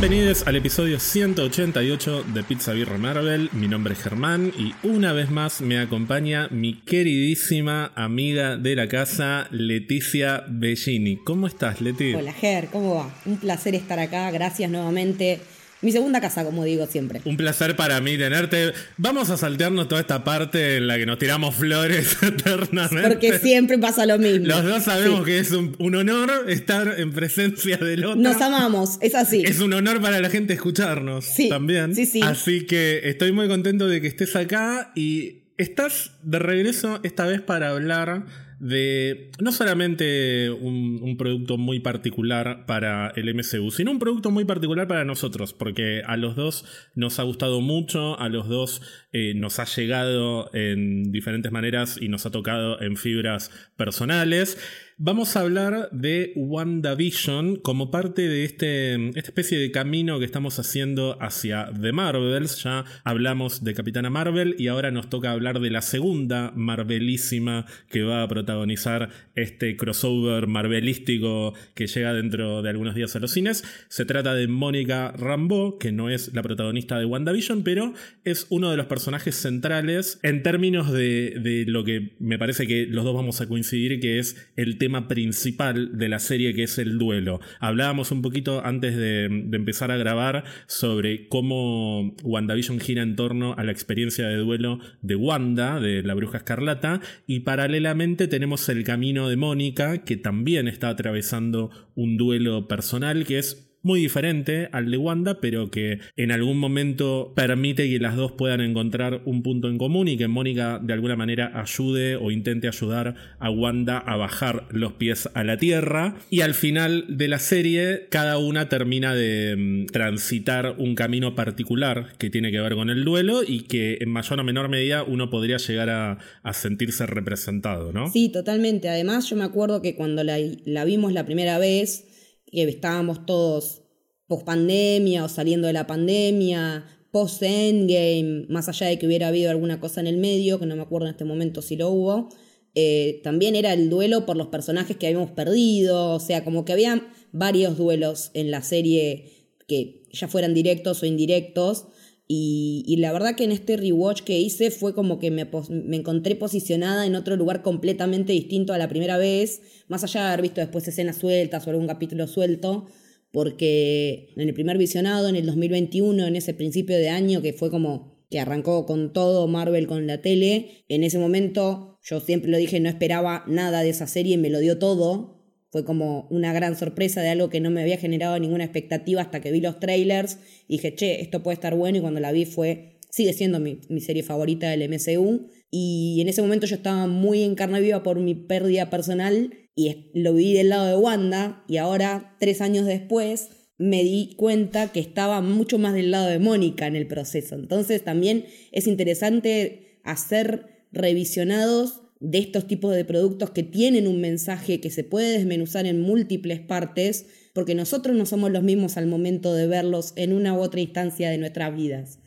Bienvenidos al episodio 188 de Pizza Birra Marvel. Mi nombre es Germán y una vez más me acompaña mi queridísima amiga de la casa, Leticia Bellini. ¿Cómo estás, Leti? Hola, Ger, ¿cómo va? Un placer estar acá. Gracias nuevamente mi segunda casa, como digo siempre. Un placer para mí tenerte. Vamos a saltearnos toda esta parte en la que nos tiramos flores eternamente. Porque siempre pasa lo mismo. Los dos sabemos que es un, honor estar en presencia del otro. Nos amamos, es así. Es un honor para la gente escucharnos sí, también. Sí, sí. Así que estoy muy contento de que estés acá y estás de regreso esta vez para hablar de no solamente un, producto muy particular para el MCU, sino un producto muy particular para nosotros, porque a los dos nos ha gustado mucho, a los dos eh, nos ha llegado en diferentes maneras y nos ha tocado en fibras personales. Vamos a hablar de WandaVision como parte de este, esta especie de camino que estamos haciendo hacia The Marvels. Ya hablamos de Capitana Marvel y ahora nos toca hablar de la segunda Marvelísima que va a protagonizar este crossover marvelístico que llega dentro de algunos días a los cines. Se trata de Mónica Rambeau, que no es la protagonista de WandaVision, pero es uno de los personajes centrales en términos de, de lo que me parece que los dos vamos a coincidir, que es el tema principal de la serie que es el duelo. Hablábamos un poquito antes de, empezar a grabar sobre cómo WandaVision gira en torno a la experiencia de duelo de Wanda, de la bruja escarlata, y paralelamente tenemos el camino de Mónica, que también está atravesando un duelo personal que es muy diferente al de Wanda, pero que en algún momento permite que las dos puedan encontrar un punto en común y que Mónica de alguna manera ayude o intente ayudar a Wanda a bajar los pies a la tierra. Y al final de la serie, cada una termina de mm, transitar un camino particular que tiene que ver con el duelo y que en mayor o menor medida uno podría llegar a, sentirse representado, ¿no? Sí, totalmente. Además, yo me acuerdo que cuando la, la vimos la primera vez, que estábamos todos post pandemia o saliendo de la pandemia, post endgame, más allá de que hubiera habido alguna cosa en el medio, que no me acuerdo en este momento si lo hubo, eh, también era el duelo por los personajes que habíamos perdido, o sea, como que había varios duelos en la serie que ya fueran directos o indirectos. Y, la verdad que en este rewatch que hice fue como que me, me, encontré posicionada en otro lugar completamente distinto a la primera vez, más allá de haber visto después escenas sueltas o algún capítulo suelto, porque en el primer visionado, en el 2021, en ese principio de año que fue como que arrancó con todo Marvel con la tele, en ese momento yo siempre lo dije, no esperaba nada de esa serie me lo dio todo, fue como una gran sorpresa de algo que no me había generado ninguna expectativa hasta que vi los trailers y dije, che, esto puede estar bueno y cuando la vi fue, sigue siendo mi, serie favorita del MCU y en ese momento yo estaba muy en carne viva por mi pérdida personal y lo vi del lado de Wanda y ahora, tres años después, me di cuenta que estaba mucho más del lado de Mónica en el proceso. Entonces también es interesante hacer revisionados de estos tipos de productos que tienen un mensaje que se puede desmenuzar en múltiples partes, porque nosotros no somos los mismos al momento de verlos en una u otra instancia de nuestras vidas.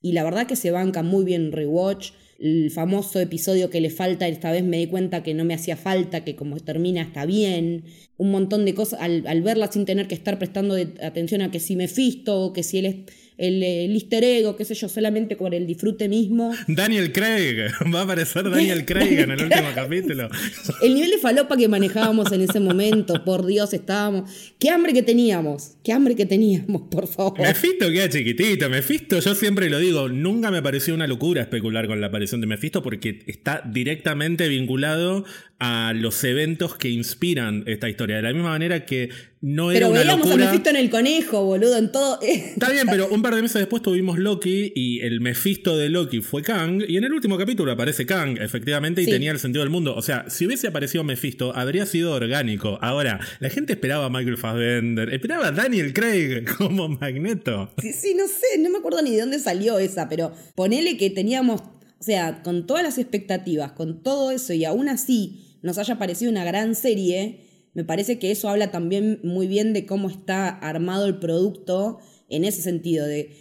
Y la verdad que se banca muy bien Rewatch, el famoso episodio que le falta, esta vez me di cuenta que no me hacía falta, que como termina está bien, un montón de cosas, al, verla sin tener que estar prestando atención a que si me fisto, que si él es el, el easter egg qué sé yo, solamente con el disfrute mismo. Daniel Craig, va a aparecer Daniel Craig en el último capítulo. El nivel de falopa que manejábamos en ese momento, por Dios, estábamos. Qué hambre que teníamos, qué hambre que teníamos, por favor. Mephisto queda chiquitito, Mephisto, yo siempre lo digo, nunca me pareció una locura especular con la aparición de Mephisto porque está directamente vinculado a los eventos que inspiran esta historia. De la misma manera que no era pero una veíamos a Mephisto en el conejo, boludo, en todo. Está bien, pero un par de meses después tuvimos Loki y el Mephisto de Loki fue Kang. Y en el último capítulo aparece Kang, efectivamente, y tenía el sentido del mundo. O sea, si hubiese aparecido Mephisto, habría sido orgánico. Ahora, la gente esperaba a Michael Fassbender, esperaba a Daniel Craig como Magneto. Sí, sí, no sé, no me acuerdo ni de dónde salió esa, pero ponele que teníamos, o sea, con todas las expectativas, con todo eso, y aún así nos haya parecido una gran serie, me parece que eso habla también muy bien de cómo está armado el producto en ese sentido, de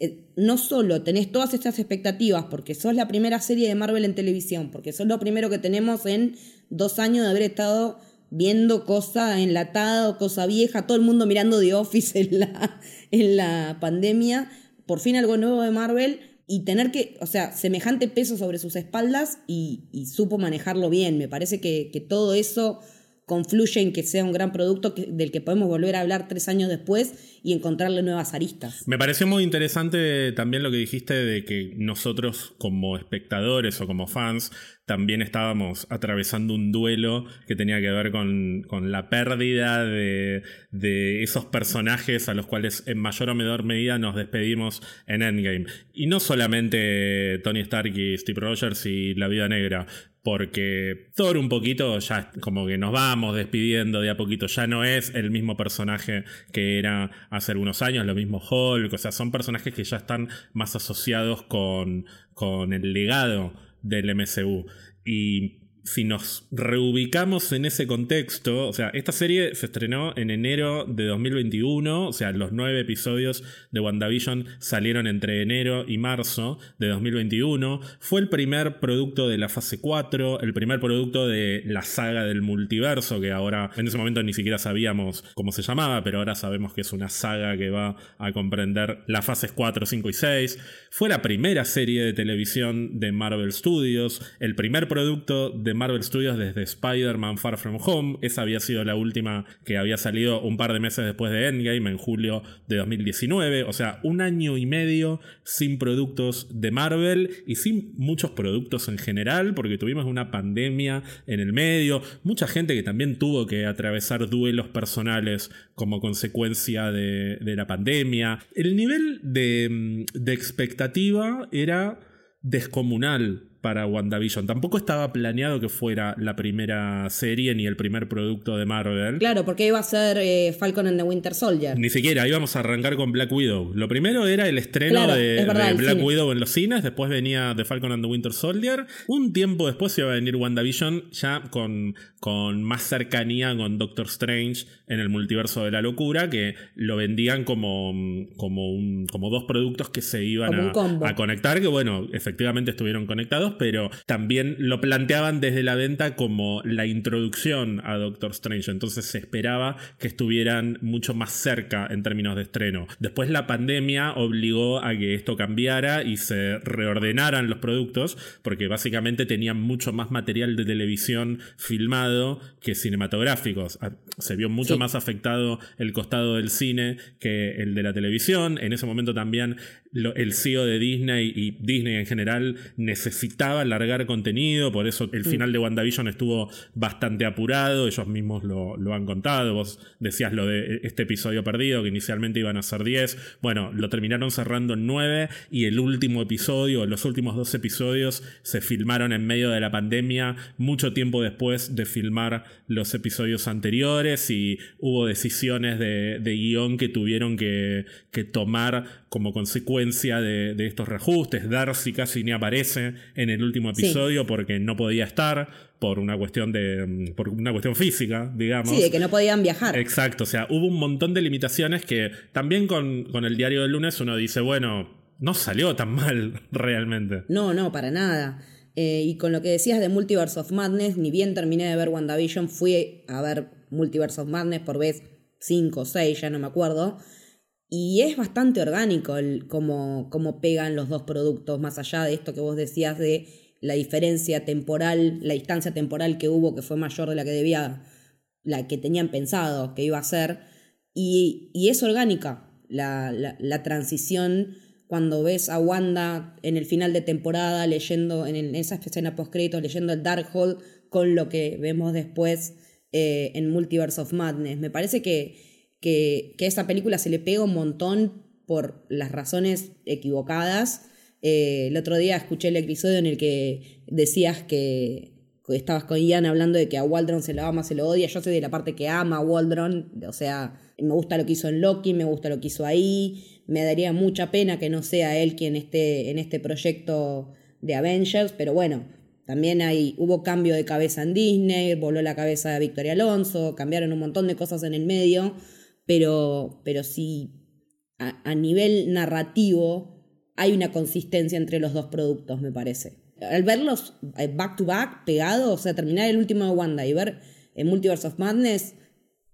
eh, no solo tenés todas estas expectativas porque sos la primera serie de Marvel en televisión, porque sos lo primero que tenemos en dos años de haber estado viendo cosa enlatada cosa vieja, todo el mundo mirando The Office en la, en la pandemia, por fin algo nuevo de Marvel y tener que, o sea, semejante peso sobre sus espaldas y, supo manejarlo bien. Me parece que, todo eso confluye en que sea un gran producto del que podemos volver a hablar tres años después y encontrarle nuevas aristas. Me pareció muy interesante también lo que dijiste de que nosotros como espectadores o como fans también estábamos atravesando un duelo que tenía que ver con, la pérdida de, de, esos personajes a los cuales en mayor o menor medida nos despedimos en Endgame. Y no solamente Tony Stark y Steve Rogers y La Vida Negra, porque Thor un poquito ya como que nos vamos despidiendo de a poquito, ya no es el mismo personaje que era hace algunos años, lo mismo Hulk, o sea, son personajes que ya están más asociados con, con el legado del MCU. Y si nos reubicamos en ese contexto, o sea, esta serie se estrenó en enero de 2021, o sea, los nueve episodios de WandaVision salieron entre enero y marzo de 2021, fue el primer producto de la fase 4, el primer producto de la saga del multiverso, que ahora en ese momento ni siquiera sabíamos cómo se llamaba, pero ahora sabemos que es una saga que va a comprender las fases 4, 5 y 6, fue la primera serie de televisión de Marvel Studios, el primer producto de Marvel Studios desde Spider-Man Far From Home. Esa había sido la última que había salido un par de meses después de Endgame, en julio de 2019. O sea, un año y medio sin productos de Marvel y sin muchos productos en general, porque tuvimos una pandemia en el medio. Mucha gente que también tuvo que atravesar duelos personales como consecuencia de, la pandemia. El nivel de, de expectativa era descomunal para WandaVision. Tampoco estaba planeado que fuera la primera serie ni el primer producto de Marvel. Claro, porque iba a ser eh, Falcon and the Winter Soldier. Ni siquiera, íbamos a arrancar con Black Widow. Lo primero era el estreno de, Black Widow en los cines, después venía The Falcon and the Winter Soldier. Un tiempo después iba a venir WandaVision ya con, con más cercanía con Doctor Strange en el multiverso de la locura, que lo vendían como, como, un, como dos productos que se iban a, a conectar, que bueno, efectivamente estuvieron conectados pero también lo planteaban desde la venta como la introducción a Doctor Strange. Entonces se esperaba que estuvieran mucho más cerca en términos de estreno. Después la pandemia obligó a que esto cambiara y se reordenaran los productos, porque básicamente tenían mucho más material de televisión filmado que cinematográficos. Ah, se vio mucho más afectado el costado del cine que el de la televisión. En ese momento también el CEO de Disney y Disney en general necesitaba alargar contenido, por eso el final de WandaVision estuvo bastante apurado, ellos mismos lo, lo, han contado, vos decías lo de este episodio perdido, que inicialmente iban a ser 10, bueno, lo terminaron cerrando en 9 y el último episodio, los últimos dos episodios se filmaron en medio de la pandemia, mucho tiempo después de filmar los episodios anteriores y hubo decisiones de, de guion que tuvieron que, que tomar como consecuencia de, estos reajustes. Darcy casi ni aparece en el último episodio porque no podía estar por una cuestión de mm, por una cuestión física, digamos. Sí, de que no podían viajar. Exacto, o sea, hubo un montón de limitaciones que también con, el diario del lunes uno dice, bueno, no salió tan mal realmente. No, no, para nada. Eh, y con lo que decías de Multiverse of Madness, ni bien terminé de ver WandaVision, fui a ver Multiverse of Madness por vez 5 o 6, ya no me acuerdo. Y es bastante orgánico el cómo, cómo pegan los dos productos, más allá de esto que vos decías de la diferencia temporal, la distancia temporal que hubo, que fue mayor de la que debía, la que tenían pensado que iba a ser. Y, y es orgánica la, la, transición cuando ves a Wanda en el final de temporada leyendo, en, esa escena post leyendo el Darkhold con lo que vemos después eh, en Multiverse of Madness. Me parece que que, a esa película se le pega un montón por las razones equivocadas. Eh, el otro día escuché el episodio en el que decías que, estabas con Ian hablando de que a Waldron se lo ama, se lo odia. Yo soy de la parte que ama a Waldron, o sea, me gusta lo que hizo en Loki, me gusta lo que hizo ahí. Me daría mucha pena que no sea él quien esté en este proyecto de Avengers, pero bueno, también hay, hubo cambio de cabeza en Disney, voló la cabeza de Victoria Alonso, cambiaron un montón de cosas en el medio pero, pero sí a, nivel narrativo hay una consistencia entre los dos productos, me parece. Al verlos eh, back to back, pegados, o sea, terminar el último de Wanda y ver en Multiverse of Madness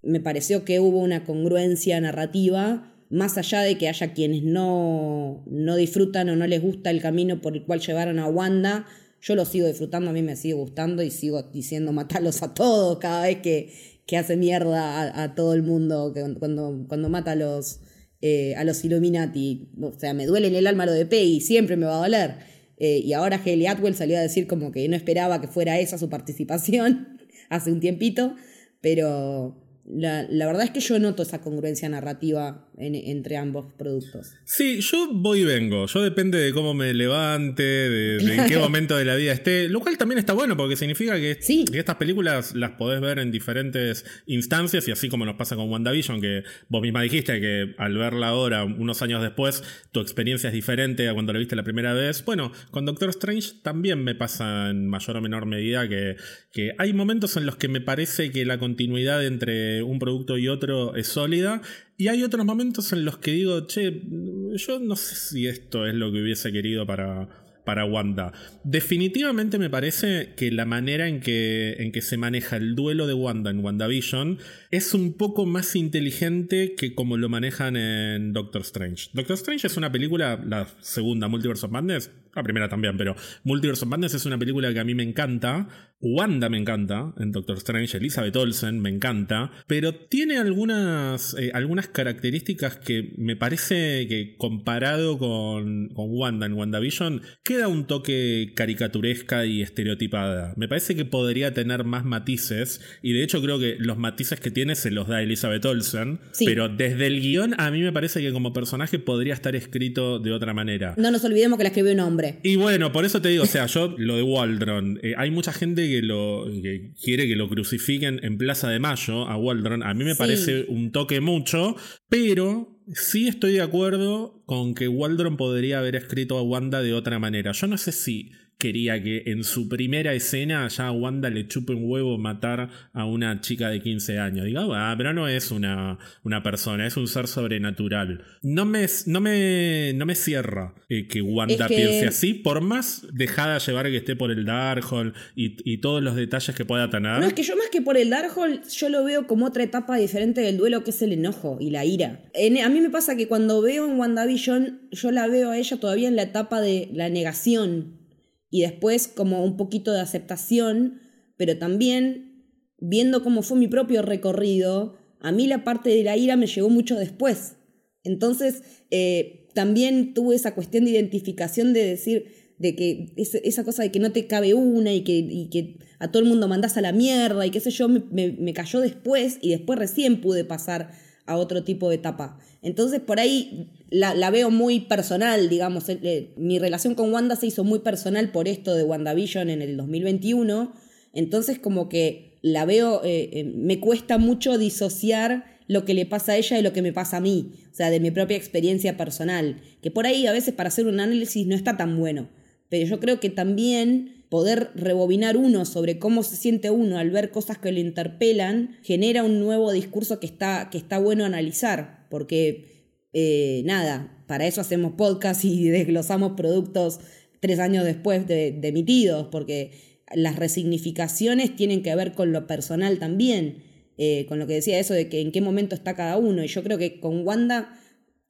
me pareció que hubo una congruencia narrativa, más allá de que haya quienes no, no disfrutan o no les gusta el camino por el cual llevaron a Wanda, yo lo sigo disfrutando, a mí me sigue gustando y sigo diciendo matarlos a todos cada vez que, que hace mierda a, todo el mundo cuando, cuando mata a los, eh, a los Illuminati. O sea, me duele en el alma lo de Peggy, siempre me va a doler. Eh, y ahora Haley Atwell salió a decir como que no esperaba que fuera esa su participación hace un tiempito, pero la, verdad es que yo noto esa congruencia narrativa entre ambos productos. Sí, yo voy y vengo. Yo depende de cómo me levante, de, en qué momento de la vida esté. Lo cual también está bueno porque significa que, que, estas películas las podés ver en diferentes instancias y así como nos pasa con WandaVision, que vos misma dijiste que al verla ahora, unos años después, tu experiencia es diferente a cuando la viste la primera vez. Bueno, con Doctor Strange también me pasa en mayor o menor medida que, que hay momentos en los que me parece que la continuidad entre un producto y otro es sólida. Y hay otros momentos en los que digo, che, yo no sé si esto es lo que hubiese querido para, para Wanda. Definitivamente me parece que la manera en que, en que se maneja el duelo de Wanda en WandaVision es un poco más inteligente que como lo manejan en Doctor Strange. Doctor Strange es una película, la segunda, Multiverse of Madness, la primera también, pero Multiverse of Madness es una película que a mí me encanta. Wanda me encanta en Doctor Strange, Elizabeth Olsen me encanta, pero tiene algunas, eh, algunas características que me parece que comparado con, con Wanda en WandaVision queda un toque caricaturesca y estereotipada. Me parece que podría tener más matices y de hecho creo que los matices que tiene se los da Elizabeth Olsen, pero desde el guion a mí me parece que como personaje podría estar escrito de otra manera. No nos olvidemos que la escribió un hombre. Y bueno, por eso te digo, o sea, yo lo de Waldron, eh, hay mucha gente que lo quiere que lo crucifiquen en Plaza de Mayo a Waldron. A mí me parece un toque mucho, pero sí estoy de acuerdo con que Waldron podría haber escrito a Wanda de otra manera. Yo no sé si quería que en su primera escena ya a Wanda le chupe un huevo matar a una chica de 15 años. Digo, ah, pero no es una, una persona, es un ser sobrenatural. No me, no me, no me cierra eh, que Wanda piense así, por más dejada llevar que esté por el Darkhold y, y todos los detalles que pueda tener. No, es que yo más que por el Darkhold, yo lo veo como otra etapa diferente del duelo que es el enojo y la ira. a mí me pasa que cuando veo en WandaVision, yo la veo a ella todavía en la etapa de la negación y después como un poquito de aceptación, pero también viendo cómo fue mi propio recorrido, a mí la parte de la ira me llegó mucho después. Entonces, eh, también tuve esa cuestión de identificación de decir, de que esa cosa de que no te cabe una y que, a todo el mundo mandás a la mierda y qué sé yo, me, me cayó después y después recién pude pasar a otro tipo de etapa. Entonces por ahí la, veo muy personal, digamos. Eh, eh, mi relación con Wanda se hizo muy personal por esto de WandaVision en el 2021. Entonces como que la veo, eh, me cuesta mucho disociar lo que le pasa a ella de lo que me pasa a mí, o sea, de mi propia experiencia personal, que por ahí a veces para hacer un análisis no está tan bueno, pero yo creo que también poder rebobinar uno sobre cómo se siente uno al ver cosas que le interpelan genera un nuevo discurso que está, que está bueno analizar, porque eh, nada, para eso hacemos podcast y desglosamos productos tres años después de, emitidos, porque las resignificaciones tienen que ver con lo personal también, eh, con lo que decía eso de que en qué momento está cada uno. Y yo creo que con Wanda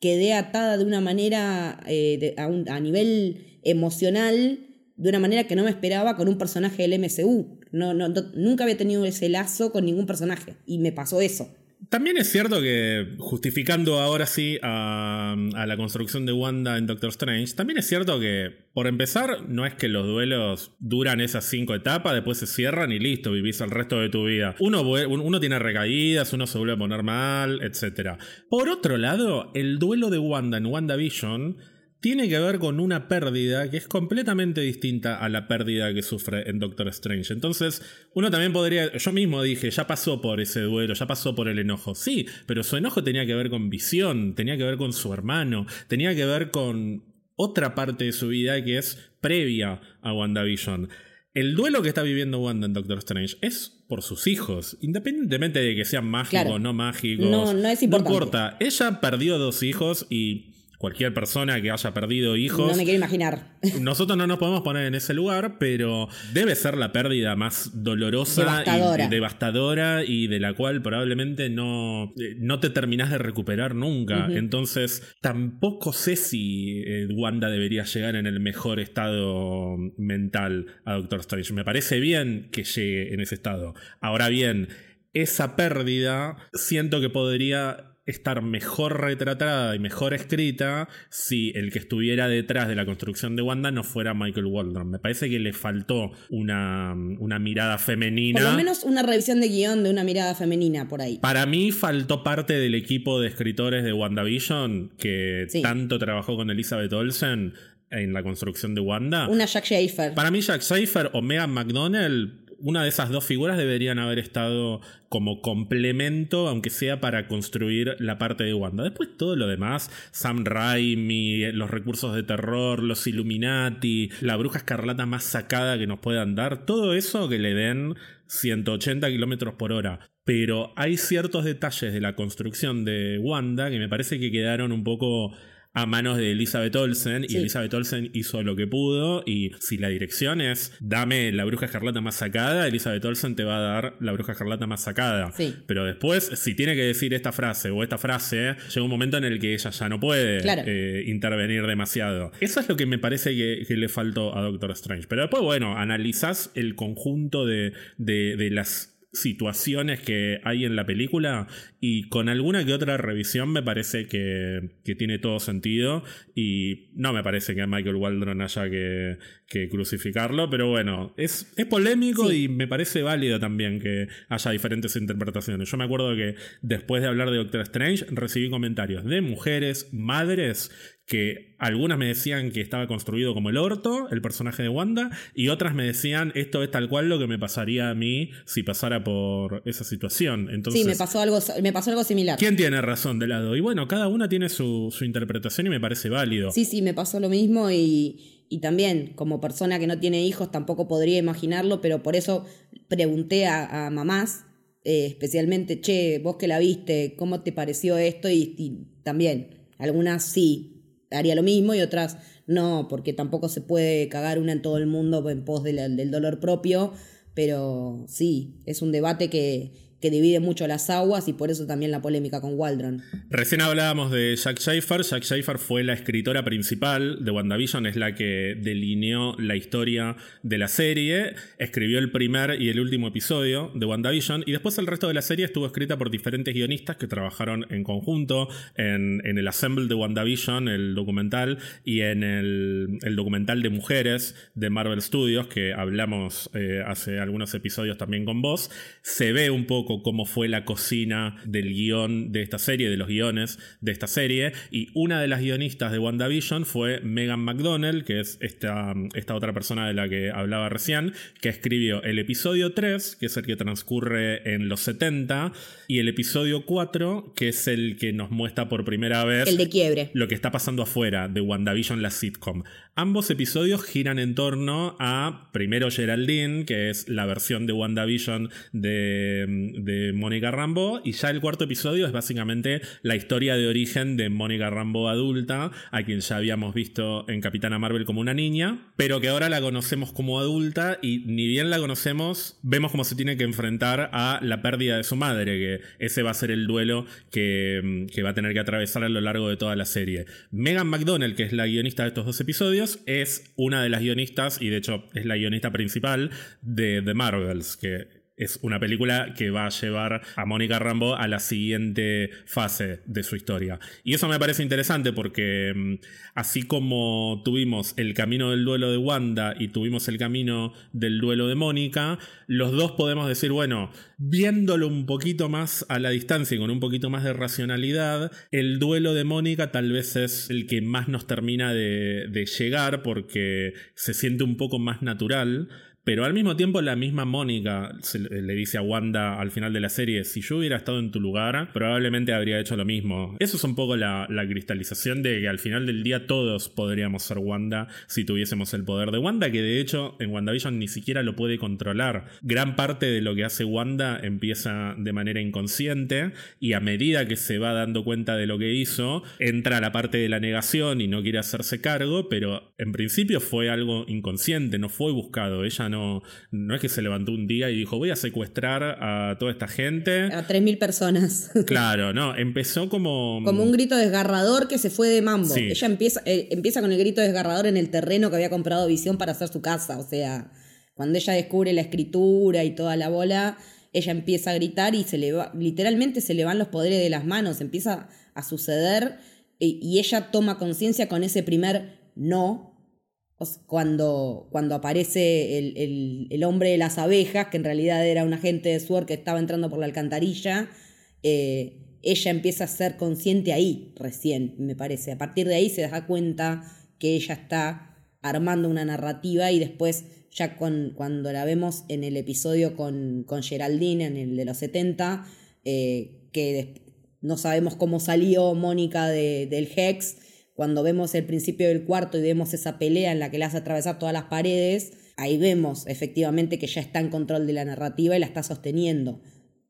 quedé atada de una manera, eh, a, nivel emocional, de una manera que no me esperaba con un personaje del MCU. no, nunca había tenido ese lazo con ningún personaje y me pasó eso. También es cierto que, justificando ahora sí a, la construcción de Wanda en Doctor Strange, también es cierto que, por empezar, no es que los duelos duran esas cinco etapas, después se cierran y listo, vivís el resto de tu vida. Uno, uno tiene recaídas, uno se vuelve a poner mal, etc. Por otro lado, el duelo de Wanda en WandaVision tiene que ver con una pérdida que es completamente distinta a la pérdida que sufre en Doctor Strange. Entonces, uno también podría, yo mismo dije, ya pasó por ese duelo, ya pasó por el enojo. Sí, pero su enojo tenía que ver con visión, tenía que ver con su hermano, tenía que ver con otra parte de su vida que es previa a WandaVision. El duelo que está viviendo Wanda en Doctor Strange es por sus hijos, independientemente de que sean mágicos o no mágicos. No, no es importante. No importa. Ella perdió dos hijos y cualquier persona que haya perdido hijos. No me quiero imaginar. Nosotros no nos podemos poner en ese lugar, pero debe ser la pérdida más dolorosa devastadora. y devastadora y de la cual probablemente no, eh, no te terminás de recuperar nunca. Entonces, tampoco sé si eh, Wanda debería llegar en el mejor estado mental a Doctor Strange. Me parece bien que llegue en ese estado. Ahora bien, esa pérdida siento que podría estar mejor retratada y mejor escrita si el que estuviera detrás de la construcción de Wanda no fuera Michael Waldron. Me parece que le faltó una, una mirada femenina. Por lo menos una revisión de guion de una mirada femenina por ahí. Para mí faltó parte del equipo de escritores de WandaVision que Sí. tanto trabajó con Elizabeth Olsen en la construcción de Wanda. Una Jack Schaefer. Para mí Jack Schaefer o Megan McDonnell, una de esas dos figuras deberían haber estado como complemento, aunque sea para construir la parte de Wanda. Después todo lo demás, Sam Raimi, los recursos de terror, los Illuminati, la bruja escarlata más sacada que nos puedan dar, todo eso que le den 180 kilómetros por hora. Pero hay ciertos detalles de la construcción de Wanda que me parece que quedaron un poco a manos de Elizabeth Olsen y. Elizabeth Olsen hizo lo que pudo y si la dirección es dame la bruja escarlata más sacada, Elizabeth Olsen te va a dar la bruja escarlata más sacada. Sí. Pero después, si tiene que decir esta frase o esta frase, llega un momento en el que ella ya no puede Claro. eh, intervenir demasiado. Eso es lo que me parece que, que le faltó a Doctor Strange. Pero después, bueno, analizás el conjunto de, de- de las situaciones que hay en la película y con alguna que otra revisión me parece que, que tiene todo sentido y no me parece que a Michael Waldron haya que, que crucificarlo, pero bueno, es, es polémico Sí. y me parece válido también que haya diferentes interpretaciones. Yo me acuerdo que después de hablar de Doctor Strange recibí comentarios de mujeres, madres, que algunas me decían que estaba construido como el orto, el personaje de Wanda, y otras me decían esto es tal cual lo que me pasaría a mí si pasara por esa situación. Entonces, sí, me pasó algo, me pasó algo similar. ¿quién tiene razón de lado? Y bueno, cada una tiene su, su interpretación y me parece válido. Sí, sí, me pasó lo mismo y, y también como persona que no tiene hijos tampoco podría imaginarlo, pero por eso pregunté a, a mamás, eh, especialmente, che, vos que la viste, ¿cómo te pareció esto? Y, y también, algunas sí, haría lo mismo y otras no, porque tampoco se puede cagar una en todo el mundo en pos de la- del dolor propio, pero sí, es un debate que, que divide mucho las aguas y por eso también la polémica con Waldron. Recién hablábamos de Jack Schaefer. Jack Schaefer fue la escritora principal de WandaVision, es la que delineó la historia de la serie. Escribió el primer y el último episodio de WandaVision. Y después el resto de la serie estuvo escrita por diferentes guionistas que trabajaron en conjunto en, el Assemble de WandaVision, el documental, y en el, el documental de mujeres de Marvel Studios, que hablamos eh, hace algunos episodios también con vos. Se ve un poco cómo fue la cocina del guion de esta serie, de los guiones de esta serie. Y una de las guionistas de WandaVision fue Megan McDonnell, que es esta, esta otra persona de la que hablaba recién, que escribió el episodio 3, que es el que transcurre en los 70, y el episodio 4, que es el que nos muestra por primera vez El de quiebre. lo que está pasando afuera de WandaVision, la sitcom. Ambos episodios giran en torno a, primero Geraldine, que es la versión de WandaVision de, de Mónica Rambo, y ya el cuarto episodio es básicamente la historia de origen de Mónica Rambo adulta, a quien ya habíamos visto en Capitana Marvel como una niña, pero que ahora la conocemos como adulta y ni bien la conocemos, vemos cómo se tiene que enfrentar a la pérdida de su madre, que ese va a ser el duelo que, que va a tener que atravesar a lo largo de toda la serie. Megan McDonnell, que es la guionista de estos dos episodios, es una de las guionistas, y de hecho es la guionista principal de The Marvels, que es una película que va a llevar a Mónica Rambo a la siguiente fase de su historia. Y eso me parece interesante porque mm, así como tuvimos el camino del duelo de Wanda y tuvimos el camino del duelo de Mónica, los dos podemos decir, bueno, viéndolo un poquito más a la distancia y con un poquito más de racionalidad, el duelo de Mónica tal vez es el que más nos termina de, de llegar porque se siente un poco más natural Pero al mismo tiempo la misma Mónica le dice a Wanda al final de la serie, si yo hubiera estado en tu lugar, probablemente habría hecho lo mismo. Eso es un poco la, cristalización de que al final del día todos podríamos ser Wanda si tuviésemos el poder de Wanda, que de hecho en WandaVision ni siquiera lo puede controlar. Gran parte de lo que hace Wanda empieza de manera inconsciente y a medida que se va dando cuenta de lo que hizo, entra la parte de la negación y no quiere hacerse cargo, pero en principio fue algo inconsciente, no fue buscado. Ella no, no es que se levantó un día y dijo voy a secuestrar a toda esta gente. A 3.000 personas. Claro, no, empezó como... Como un grito desgarrador que se fue de mambo. Ella empieza, eh, empieza con el grito desgarrador en el terreno que había comprado Visión para hacer su casa. O sea, cuando ella descubre la escritura y toda la bola, ella empieza a gritar y se le va, literalmente se le van los poderes de las manos, empieza a suceder y, y ella toma conciencia con ese primer no cuando, cuando aparece el, hombre de las abejas, que en realidad era un agente de SWORD que estaba entrando por la alcantarilla, eh, ella empieza a ser consciente ahí recién, me parece. A partir de ahí se da cuenta que ella está armando una narrativa y después ya con, cuando la vemos en el episodio con, con Geraldine, en el de los 70, eh, que no sabemos cómo salió Mónica del Hex, cuando vemos el principio del cuarto y vemos esa pelea en la que le hace atravesar todas las paredes, ahí vemos efectivamente que ya está en control de la narrativa y la está sosteniendo.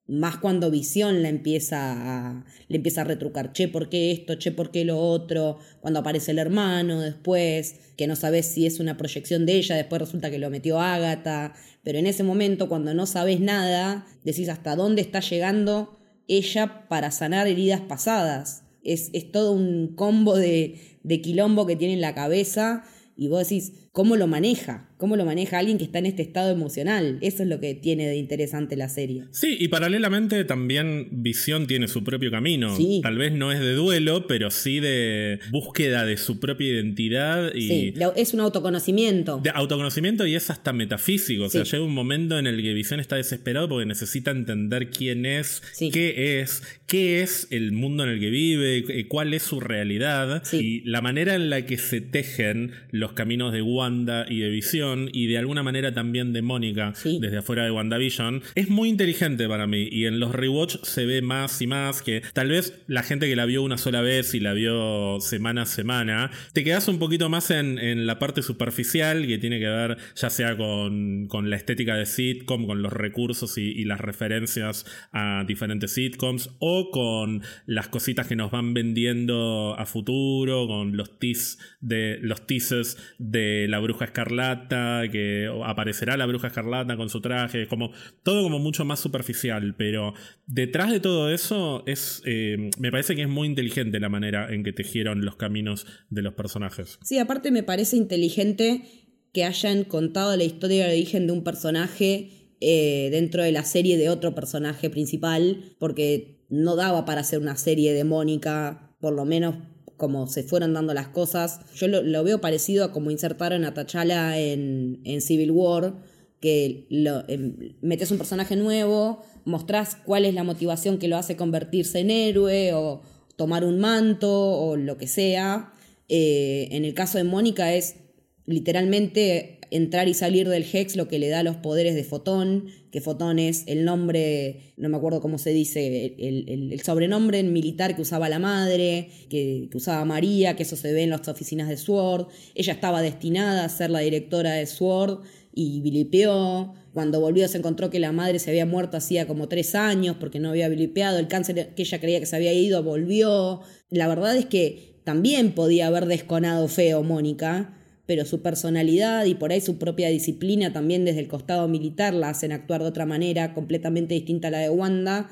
Más cuando Visión la empieza a, le empieza a retrucar, che, ¿por qué esto? Che, ¿por qué lo otro? Cuando aparece el hermano después, que no sabes si es una proyección de ella, después resulta que lo metió Ágata. Pero en ese momento, cuando no sabes nada, decís hasta dónde está llegando ella para sanar heridas pasadas es, todo un combo de, de quilombo que tiene en la cabeza y vos decís, ¿cómo lo maneja? ¿Cómo lo maneja alguien que está en este estado emocional? Eso es lo que tiene de interesante la serie. Sí, y paralelamente también Visión tiene su propio camino. Tal vez no es de duelo, pero sí de búsqueda de su propia identidad. Y sí, es un autoconocimiento. De autoconocimiento y es hasta metafísico. O sea, llega un momento en el que Visión está desesperado porque necesita entender quién es, qué es, qué es el mundo en el que vive, eh, cuál es su realidad y la manera en la que se tejen los caminos de Wanda y de Visión y de alguna manera también de Mónica desde afuera de WandaVision es muy inteligente para mí. Y en los rewatch se ve más y más que tal vez la gente que la vio una sola vez y la vio semana a semana te quedas un poquito más en, la parte superficial que tiene que ver ya sea con, la estética de sitcom, con los recursos y, las referencias a diferentes sitcoms o con las cositas que nos van vendiendo a futuro, con los teas de los teasers de la bruja escarlata, que aparecerá la bruja escarlata con su traje, como todo como mucho más superficial, pero detrás de todo eso es, eh, me parece que es muy inteligente la manera en que tejieron los caminos de los personajes. Sí, aparte me parece inteligente que hayan contado la historia de origen de un personaje eh, dentro de la serie de otro personaje principal, porque no daba para hacer una serie de Mónica, por lo menos como se fueron dando las cosas. Yo lo, veo parecido a como insertaron a T'Challa en, Civil War, que em, metes un personaje nuevo, mostrás cuál es la motivación que lo hace convertirse en héroe o tomar un manto o lo que sea. Eh, en el caso de Mónica es literalmente entrar y salir del Hex lo que le da los poderes de Fotón, que Fotón es el nombre, no me acuerdo cómo se dice, el, sobrenombre militar que usaba la madre, que, usaba María, que eso se ve en las oficinas de SWORD. Ella estaba destinada a ser la directora de SWORD y vilipeó. Cuando volvió se encontró que la madre se había muerto hacía como tres años porque no había vilipeado. El cáncer que ella creía que se había ido volvió. La verdad es que también podía haber desconado feo Mónica pero su personalidad y por ahí su propia disciplina también desde el costado militar la hacen actuar de otra manera completamente distinta a la de Wanda.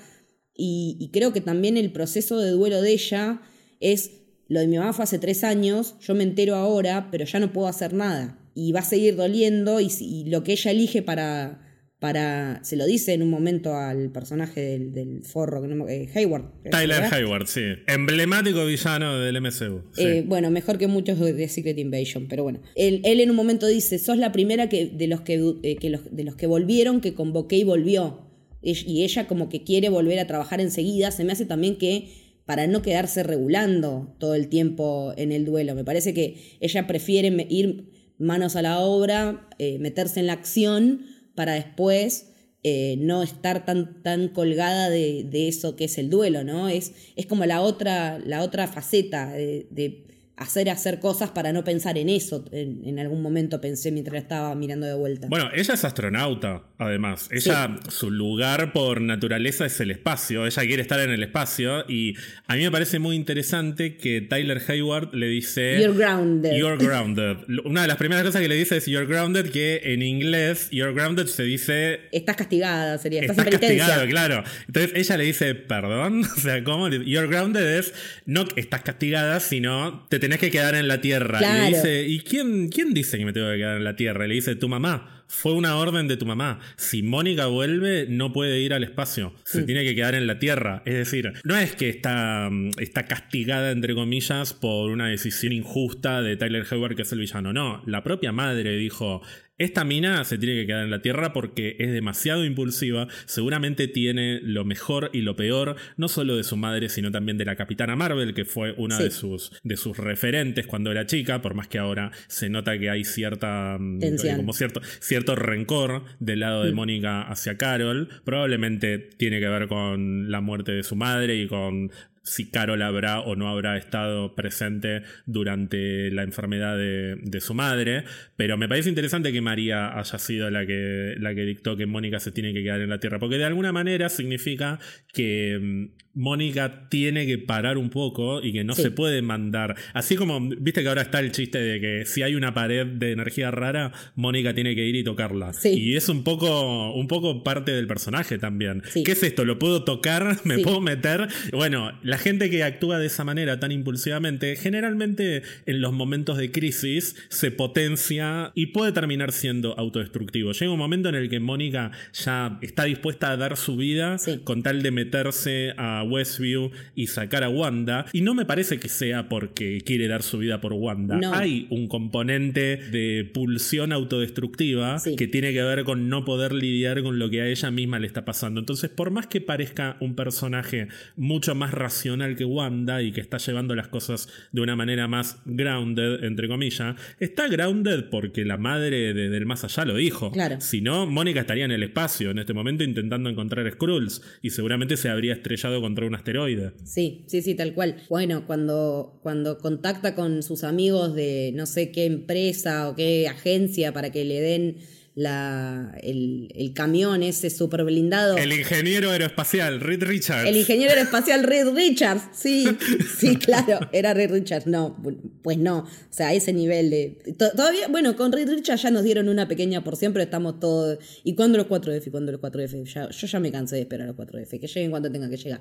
Y, creo que también el proceso de duelo de ella es, lo de mi mamá fue hace tres años, yo me entero ahora, pero ya no puedo hacer nada. Y va a seguir doliendo y lo que ella elige para, para. Se lo dice en un momento al personaje del, forro, eh, Hayward. Tyler Hayward, sí. Emblemático villano del MCU. Eh, bueno, mejor que muchos de Secret Invasion, pero bueno. Él, en un momento dice: Sos la primera que, de, los que, eh, de los que volvieron que convoqué y volvió. Y ella, como que quiere volver a trabajar enseguida. Se me hace también que para no quedarse regulando todo el tiempo en el duelo. Me parece que ella prefiere ir manos a la obra, eh, meterse en la acción para después eh, no estar tan, tan colgada de, de, eso que es el duelo, ¿no? Es, es como la otra, la otra faceta de, de hacer hacer cosas para no pensar en eso. En, en, algún momento pensé mientras estaba mirando de vuelta. Bueno, ella es astronauta, además. Ella, sí. su lugar por naturaleza es el espacio. Ella quiere estar en el espacio. Y a mí me parece muy interesante que Tyler Hayward le dice. You're grounded. You're grounded. Una de las primeras cosas que le dice es You're grounded, que en inglés, You're grounded se dice. Estás castigada, sería. Estás, estás castigado, claro. Entonces ella le dice, perdón. O sea, ¿cómo? You're grounded es no estás castigada, sino te tenés que quedar en la tierra. Claro. Y le dice, ¿y quién, quién dice que me tengo que quedar en la tierra? Y le dice, tu mamá. Fue una orden de tu mamá. Si Mónica vuelve, no puede ir al espacio. Se Mm. tiene que quedar en la tierra. Es decir, no es que está, está castigada, entre comillas, por una decisión injusta de Tyler Hayward, que es el villano. No, la propia madre dijo. Esta mina se tiene que quedar en la Tierra porque es demasiado impulsiva, seguramente tiene lo mejor y lo peor, no solo de su madre, sino también de la Capitana Marvel, que fue una Sí. de, sus, de sus referentes cuando era chica, por más que ahora se nota que hay cierta mm, Tensión. como cierto, cierto rencor del lado de Mm. Mónica hacia Carol. Probablemente tiene que ver con la muerte de su madre y con si Carol habrá o no habrá estado presente durante la enfermedad de, de su madre. Pero me parece interesante que María haya sido la que, la que dictó que Mónica se tiene que quedar en la Tierra. Porque de alguna manera significa que mm, Mónica tiene que parar un poco y que no Sí. se puede mandar. Así como, viste que ahora está el chiste de que si hay una pared de energía rara, Mónica tiene que ir y tocarla. Sí. Y es un poco, un poco parte del personaje también. Sí. ¿Qué es esto? ¿Lo puedo tocar? ¿Me puedo meter? Bueno, la gente que actúa de esa manera tan impulsivamente, generalmente en los momentos de crisis se potencia y puede terminar siendo autodestructivo. Llega un momento en el que Mónica ya está dispuesta a dar su vida Sí. con tal de meterse a Westview y sacar a Wanda. Y no me parece que sea porque quiere dar su vida por Wanda. No. Hay un componente de pulsión autodestructiva Sí. que tiene que ver con no poder lidiar con lo que a ella misma le está pasando. Entonces, por más que parezca un personaje mucho más racional que Wanda y que está llevando las cosas de una manera más grounded, entre comillas, está grounded porque la madre de- del más allá lo dijo. Claro. Si no, Mónica estaría en el espacio en este momento intentando encontrar Skrulls y seguramente se habría estrellado contra un asteroide. Sí, sí, sí, tal cual. Bueno, cuando, cuando contacta con sus amigos de no sé qué empresa o qué agencia para que le den la, el, el camión ese super blindado. El ingeniero aeroespacial, Reed Richards. El ingeniero aeroespacial Reed Richards, sí, sí, claro, era Reed Richards, no, pues no, o sea, a ese nivel de... to- Todavía, bueno, con Reed Richards ya nos dieron una pequeña porción, pero estamos todos... ¿Y cuándo los 4F? ¿Y cuándo los 4F? Ya- yo ya me cansé de esperar a los 4F, que lleguen cuando tengan que llegar.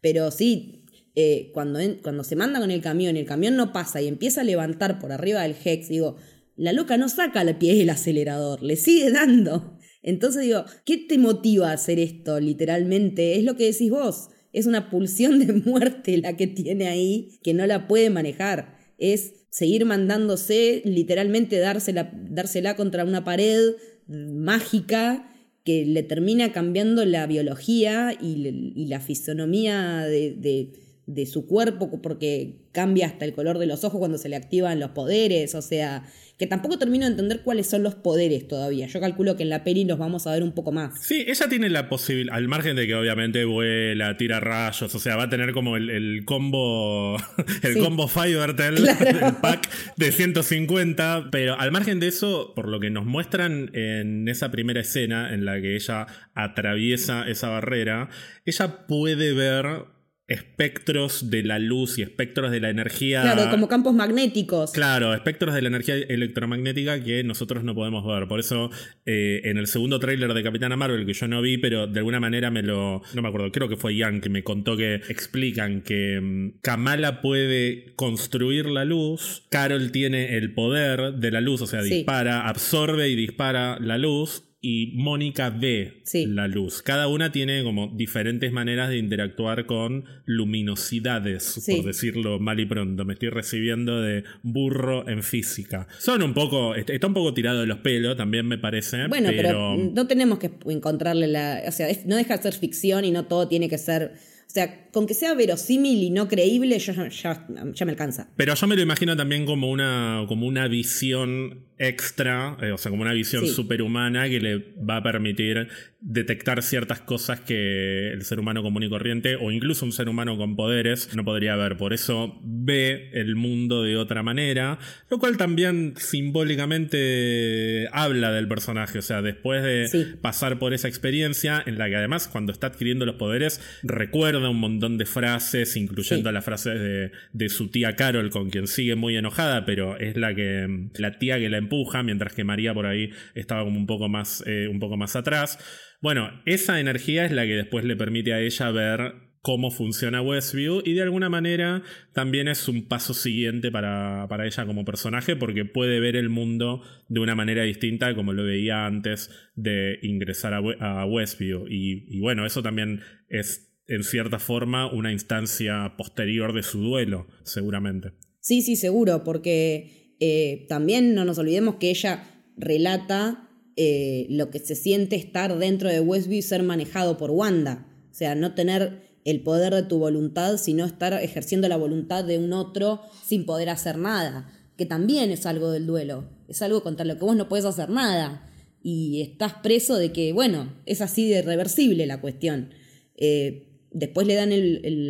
Pero sí, eh, cuando, en- cuando se manda con el camión y el camión no pasa y empieza a levantar por arriba del Hex, digo, la loca no saca el pie del acelerador, le sigue dando. Entonces digo, ¿qué te motiva a hacer esto literalmente? Es lo que decís vos. Es una pulsión de muerte la que tiene ahí que no la puede manejar. Es seguir mandándose, literalmente dársela, contra una pared mágica que le termina cambiando la biología y, la fisonomía de- de su cuerpo porque cambia hasta el color de los ojos cuando se le activan los poderes. O sea, que tampoco termino de entender cuáles son los poderes todavía. Yo calculo que en la peli los vamos a ver un poco más. Sí, ella tiene la posibilidad, al margen de que obviamente vuela, tira rayos, o sea, va a tener como el, el combo, el Sí. combo Fivertel, Claro. el pack de 150, pero al margen de eso, por lo que nos muestran en esa primera escena en la que ella atraviesa esa barrera, ella puede ver espectros de la luz y espectros de la energía. Claro, como campos magnéticos. Claro, espectros de la energía electromagnética que nosotros no podemos ver. Por eso, eh, en el segundo tráiler de Capitana Marvel, que yo no vi, pero de alguna manera me lo. No me acuerdo, creo que fue Ian que me contó que explican que mm, Kamala puede construir la luz, Carol tiene el poder de la luz, o sea, Sí. dispara, absorbe y dispara la luz. Y Mónica ve Sí. la luz. Cada una tiene como diferentes maneras de interactuar con luminosidades, Sí. por decirlo mal y pronto. Me estoy recibiendo de burro en física. Son un poco, est- está un poco tirado de los pelos, también me parece. Bueno, pero, no tenemos que encontrarle la. O sea, no deja de ser ficción y no todo tiene que ser. O sea, con que sea verosímil y no creíble, ya, ya, ya me alcanza. Pero yo me lo imagino también como una, como una visión extra, eh, o sea, como una visión superhumana que le va a permitir detectar ciertas cosas que el ser humano común y corriente, o incluso un ser humano con poderes, no podría ver. Por eso ve el mundo de otra manera, lo cual también simbólicamente habla del personaje. O sea, después de pasar por esa experiencia, en la que además cuando está adquiriendo los poderes, recuerda un montón de frases, incluyendo las frases de, de su tía Carol, con quien sigue muy enojada, pero es la que la tía que la empuja, mientras que María por ahí estaba como un poco más, eh, un poco más atrás. Bueno, esa energía es la que después le permite a ella ver cómo funciona Westview y de alguna manera también es un paso siguiente para, ella como personaje porque puede ver el mundo de una manera distinta como lo veía antes de ingresar a, Westview y, y bueno, eso también es en cierta forma una instancia posterior de su duelo, seguramente. Sí, sí, seguro, porque eh, también no nos olvidemos que ella relata eh, lo que se siente estar dentro de Westview y ser manejado por Wanda. O sea, no tener el poder de tu voluntad, sino estar ejerciendo la voluntad de un otro sin poder hacer nada. Que también es algo del duelo. Es algo contra lo que vos no puedes hacer nada. Y estás preso de que, bueno, es así de irreversible la cuestión. Eh, después le dan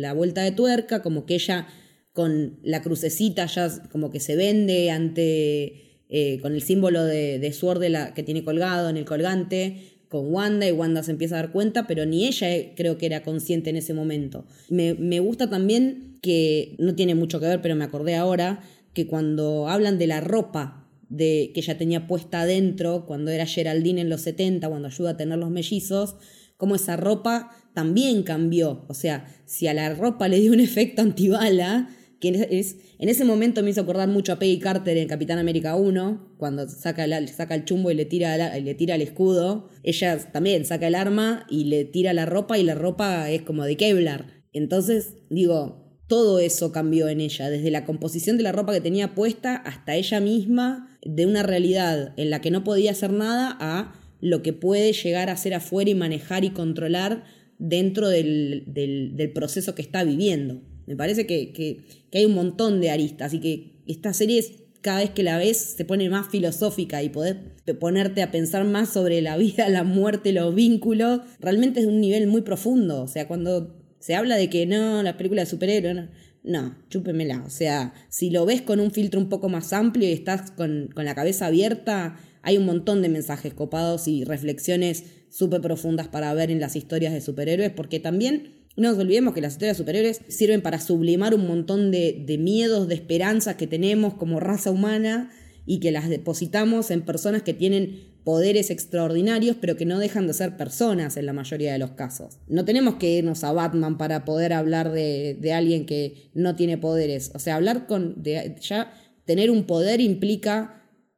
la vuelta de tuerca, como que ella con la crucecita ya como que se vende ante, eh, con el símbolo de, de Sword la, que tiene colgado en el colgante, con Wanda y Wanda se empieza a dar cuenta, pero ni ella eh, creo que era consciente en ese momento. Me, me, gusta también que, no tiene mucho que ver, pero me acordé ahora, que cuando hablan de la ropa de, que ella tenía puesta adentro, cuando era Geraldine en los 70, cuando ayuda a tener los mellizos, como esa ropa también cambió. O sea, si a la ropa le dio un efecto antibala, que es, en ese momento me hizo acordar mucho a Peggy Carter en Capitán América 1, cuando saca, saca el chumbo y le tira, le tira el escudo. Ella también saca el arma y le tira la ropa y la ropa es como de Kevlar. Entonces, digo, todo eso cambió en ella, desde la composición de la ropa que tenía puesta hasta ella misma, de una realidad en la que no podía hacer nada a lo que puede llegar a ser afuera y manejar y controlar dentro del, del proceso que está viviendo. Me parece que, hay un montón de aristas y que esta serie cada vez que la ves se pone más filosófica y podés ponerte a pensar más sobre la vida, la muerte, los vínculos. Realmente es de un nivel muy profundo. O sea, cuando se habla de que no, las películas de superhéroes, no, no, chúpemela. O sea, si lo ves con un filtro un poco más amplio y estás con, con la cabeza abierta, hay un montón de mensajes copados y reflexiones súper profundas para ver en las historias de superhéroes, porque también no nos olvidemos que las historias superiores sirven para sublimar un montón de, miedos, de esperanzas que tenemos como raza humana y que las depositamos en personas que tienen poderes extraordinarios, pero que no dejan de ser personas en la mayoría de los casos. No tenemos que irnos a Batman para poder hablar de, alguien que no tiene poderes. O sea, hablar con. ya tener un poder implica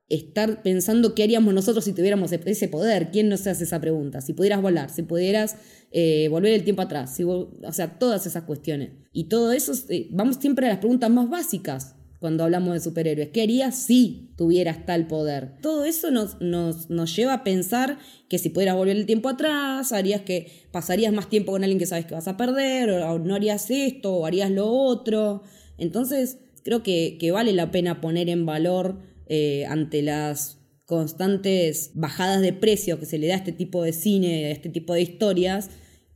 estar pensando qué haríamos nosotros si tuviéramos ese poder. ¿Quién nos hace esa pregunta? Si pudieras volar, si pudieras eh, volver el tiempo atrás, o sea, todas esas cuestiones. Y todo eso, eh, vamos siempre a las preguntas más básicas cuando hablamos de superhéroes. ¿Qué harías si tuvieras tal poder? Todo eso nos, nos, nos lleva a pensar que si pudieras volver el tiempo atrás, harías que pasarías más tiempo con alguien que sabes que vas a perder, o, no harías esto, o harías lo otro. Entonces, creo que, que vale la pena poner en valor eh, ante las constantes bajadas de precio que se le da a este tipo de cine, a este tipo de historias,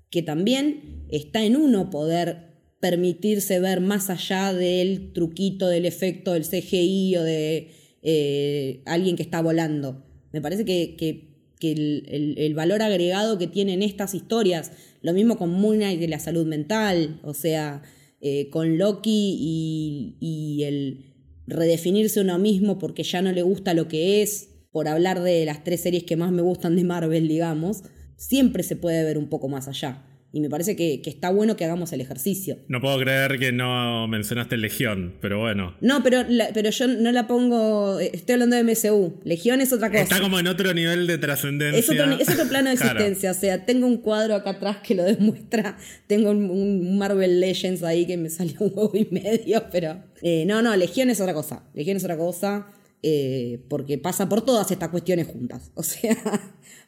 que también está en uno poder permitirse ver más allá del truquito, del efecto del CGI o de eh, alguien que está volando. Me parece que, el, valor agregado que tienen estas historias, lo mismo con Moon Knight de la salud mental, o sea, eh, con Loki y el redefinirse uno mismo porque ya no le gusta lo que es, por hablar de las tres series que más me gustan de Marvel, digamos, siempre se puede ver un poco más allá. Y me parece que, está bueno que hagamos el ejercicio. No puedo creer que no mencionaste Legión, pero bueno. No, pero, pero yo no la pongo. Estoy hablando de MCU. Legión es otra cosa. Está como en otro nivel de trascendencia. Es otro, plano de existencia. O sea, tengo un cuadro acá atrás que lo demuestra. Tengo un, Marvel Legends ahí que me salió un huevo y medio, pero. Eh, no, no, Legión es otra cosa. Legión es otra cosa. Eh, porque pasa por todas estas cuestiones juntas. O sea,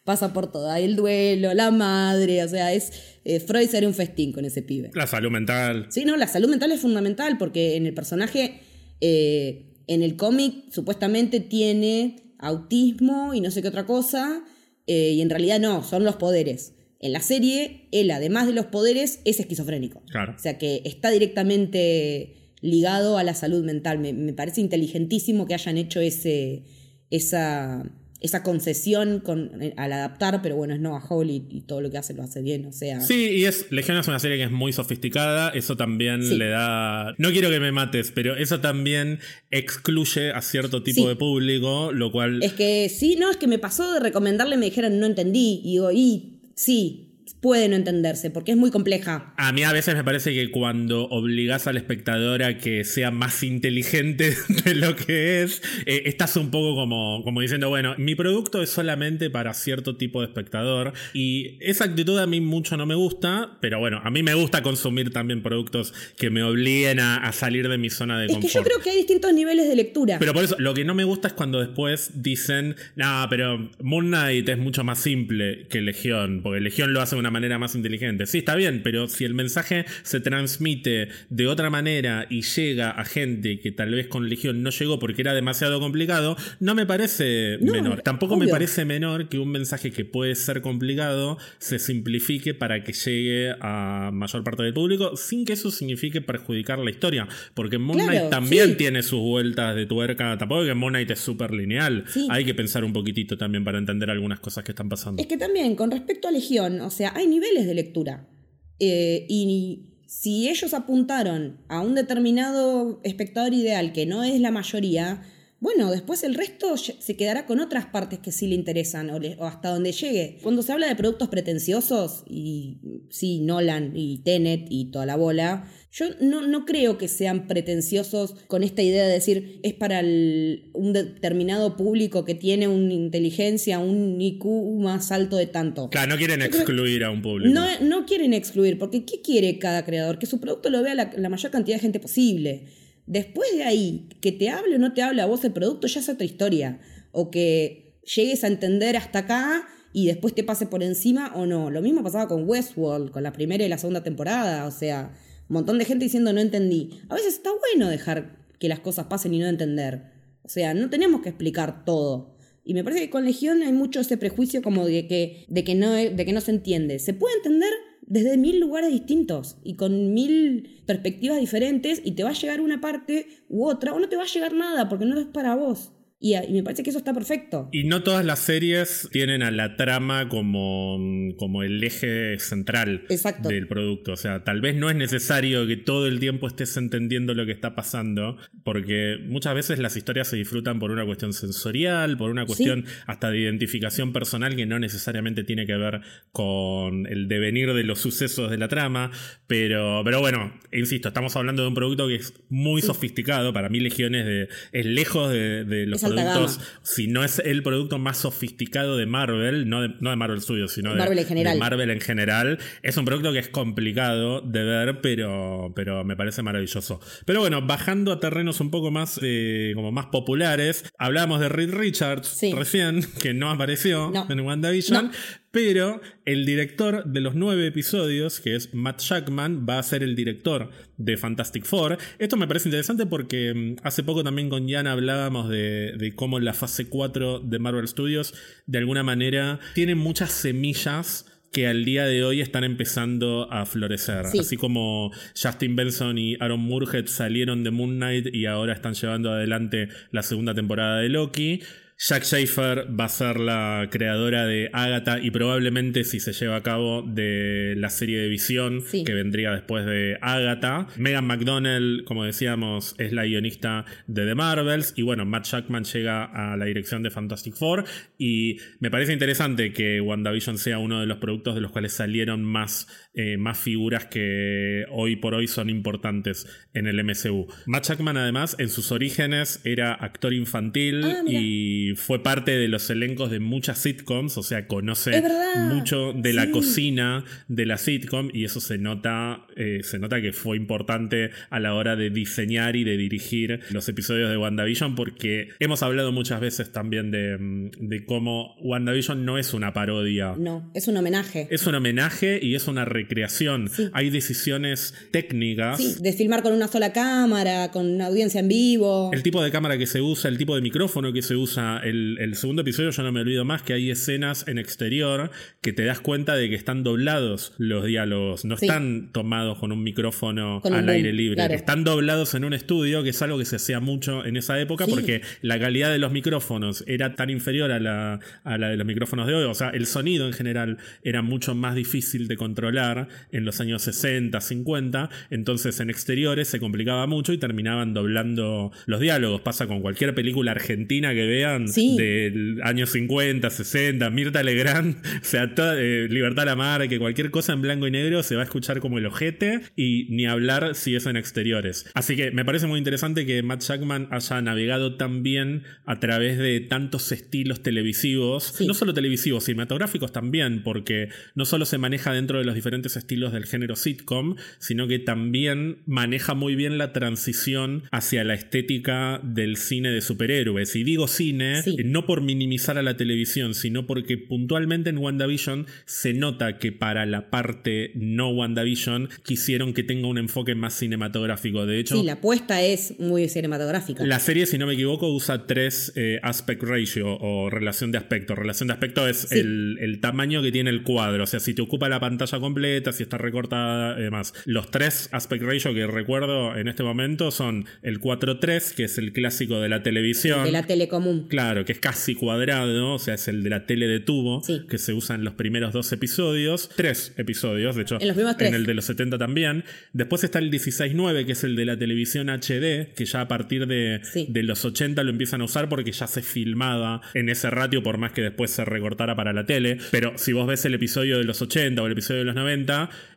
pasa por todas. El duelo, la madre, o sea, es. Eh, Freud sería un festín con ese pibe. La salud mental. Sí, no, la salud mental es fundamental porque en el personaje, eh, en el cómic, supuestamente tiene autismo y no sé qué otra cosa, y en realidad no, son los poderes. En la serie, él, además de los poderes, es esquizofrénico. Claro. O sea que está directamente ligado a la salud mental. Me, me parece inteligentísimo que hayan hecho ese, esa, esa concesión con, eh, al adaptar, pero bueno, es Noah Hall y, y todo lo que hace lo hace bien, o sea... Sí, y es Legión es una serie que es muy sofisticada, eso también Sí. le da... No quiero que me mates, pero eso también excluye a cierto tipo Sí. de público, lo cual... Es que sí, no, es que me pasó de recomendarle, me dijeron no entendí, y digo, y sí, puede no entenderse, porque es muy compleja. A mí a veces me parece que cuando obligas al espectador a que sea más inteligente de lo que es, eh, estás un poco como, como diciendo, bueno, mi producto es solamente para cierto tipo de espectador y esa actitud a mí mucho no me gusta, pero bueno, a mí me gusta consumir también productos que me obliguen a, a salir de mi zona de Es que confort. yo creo que hay distintos niveles de lectura. Pero por eso, lo que no me gusta es cuando después dicen, no, pero Moon Knight es mucho más simple que Legión, porque Legión lo hace de una manera más inteligente. Sí, está bien, pero si el mensaje se transmite de otra manera y llega a gente que tal vez con Legión no llegó porque era demasiado complicado, no me parece No, menor. Tampoco me parece menor que un mensaje que puede ser complicado se simplifique para que llegue a mayor parte del público sin que eso signifique perjudicar la historia. Porque Moon Claro, Knight también sí. tiene sus vueltas de tuerca. Tampoco es que Moon Knight es súper lineal. Sí. Hay que pensar un poquitito también para entender algunas cosas que están pasando. Es que también, con respecto a Legión, o sea, hay niveles de lectura. Eh, y si ellos apuntaron a un determinado espectador ideal que no es la mayoría, bueno, después el resto se quedará con otras partes que sí le interesan o, le- o hasta donde llegue. Cuando se habla de productos pretenciosos, y sí, Nolan y Tenet y toda la bola, yo no, no creo que sean pretenciosos con esta idea de decir es para el- un determinado público que tiene una inteligencia, un IQ más alto de tanto. Claro, no quieren excluir a un público. No, no quieren excluir, porque ¿qué quiere cada creador? Que su producto lo vea la, la mayor cantidad de gente posible. Después de ahí, que te hable o no te hable a vos el producto ya es otra historia. O que llegues a entender hasta acá y después te pase por encima o no. Lo mismo pasaba con Westworld, con la primera y la segunda temporada. O sea, un montón de gente diciendo no entendí. A veces está bueno dejar que las cosas pasen y no entender. O sea, no tenemos que explicar todo. Y me parece que con Legión hay mucho ese prejuicio como de que, de que, no, de que no se entiende. Se puede entender desde mil lugares distintos y con mil perspectivas diferentes y te va a llegar una parte u otra o no te va a llegar nada porque no es para vos. Y, me parece que eso está perfecto. Y no todas las series tienen a la trama como, como el eje central Exacto. del producto. O sea, tal vez no es necesario que todo el tiempo estés entendiendo lo que está pasando, porque muchas veces las historias se disfrutan por una cuestión sensorial, por una cuestión hasta de identificación personal que no necesariamente tiene que ver con el devenir de los sucesos de la trama. Pero, pero bueno, insisto, estamos hablando de un producto que es muy sofisticado. Para mí, Legiones de, es lejos de, de los alta productos, gama. si no es el producto más sofisticado de Marvel, no de, no de Marvel Studios, sino de Marvel en general. de Marvel en general. Es un producto que es complicado de ver, pero, pero me parece maravilloso. Pero bueno, bajando a terrenos un poco más, eh, como más populares, hablamos de Reed Richards Sí. recién, que no apareció No. en WandaVision. No. Pero el director de los nueve episodios, que es Matt Jackman, va a ser el director de Fantastic Four. Esto me parece interesante porque mm, hace poco también con Jan hablábamos de, de cómo la fase 4 de Marvel Studios de alguna manera tiene muchas semillas que al día de hoy están empezando a florecer. Sí. Así como Justin Benson y Aaron Murhead salieron de Moon Knight y ahora están llevando adelante la segunda temporada de Loki. Jack Schaefer va a ser la creadora de Agatha y probablemente si se lleva a cabo de la serie de Visión Sí. que vendría después de Agatha. Megan McDonnell, como decíamos, es la guionista de The Marvels y bueno, Matt Jackman llega a la dirección de Fantastic Four y me parece interesante que WandaVision sea uno de los productos de los cuales salieron más, eh, más figuras que hoy por hoy son importantes en el MCU. Matt Jackman además en sus orígenes era actor infantil Ah, y fue parte de los elencos de muchas sitcoms, o sea, conoce mucho de la sí. cocina de la sitcom y eso se nota, eh, se nota que fue importante a la hora de diseñar y de dirigir los episodios de WandaVision porque hemos hablado muchas veces también de, mm, de cómo WandaVision no es una parodia. No, es un homenaje. Es un homenaje y es una recreación. Sí. Hay decisiones técnicas. Sí, de filmar con una sola cámara, con una audiencia en vivo. El tipo de cámara que se usa, el tipo de micrófono que se usa. El, el segundo episodio, yo no me olvido más que hay escenas en exterior que te das cuenta de que están doblados los diálogos. No Sí. están tomados con un micrófono Con al aire libre. claro. Están doblados en un estudio, que es algo que se hacía mucho en esa época Sí. porque la calidad de los micrófonos era tan inferior a la, a la de los micrófonos de hoy. O sea, el sonido en general era mucho más difícil de controlar en los años 60, 50. Entonces en exteriores se complicaba mucho y terminaban doblando los diálogos. Pasa con cualquier película argentina que vean Sí. del año 50, 60, Mirta Legrand, o sea, toda, eh, Libertad Lamar, que cualquier cosa en blanco y negro se va a escuchar como el ojete y ni hablar si es en exteriores. Así que me parece muy interesante que Matt Jackman haya navegado tan bien a través de tantos estilos televisivos, Sí. no solo televisivos, cinematográficos también, porque no solo se maneja dentro de los diferentes estilos del género sitcom, sino que también maneja muy bien la transición hacia la estética del cine de superhéroes. Y digo cine, Sí. eh, no por minimizar a la televisión, sino porque puntualmente en WandaVision se nota que para la parte no WandaVision quisieron que tenga un enfoque más cinematográfico. De hecho, Sí, la apuesta es muy cinematográfica. la serie, si no me equivoco, usa tres eh, aspect ratio o relación de aspecto. Relación de aspecto es Sí. el, el tamaño que tiene el cuadro. O sea, si te ocupa la pantalla completa, si está recortada, demás. Los tres aspect ratio que recuerdo en este momento son el 4.3, que es el clásico de la televisión. de la tele común. Claro, que es casi cuadrado, o sea, es el de la tele de tubo, Sí. que se usa en los primeros dos episodios. Tres episodios, de hecho, En los primeros tres. el de los 70 también. Después está el 16.9, que es el de la televisión HD, que ya a partir de, Sí. de los 80 lo empiezan a usar porque ya se filmaba en ese ratio, por más que después se recortara para la tele. Pero si vos ves el episodio de los 80 o el episodio de los 90,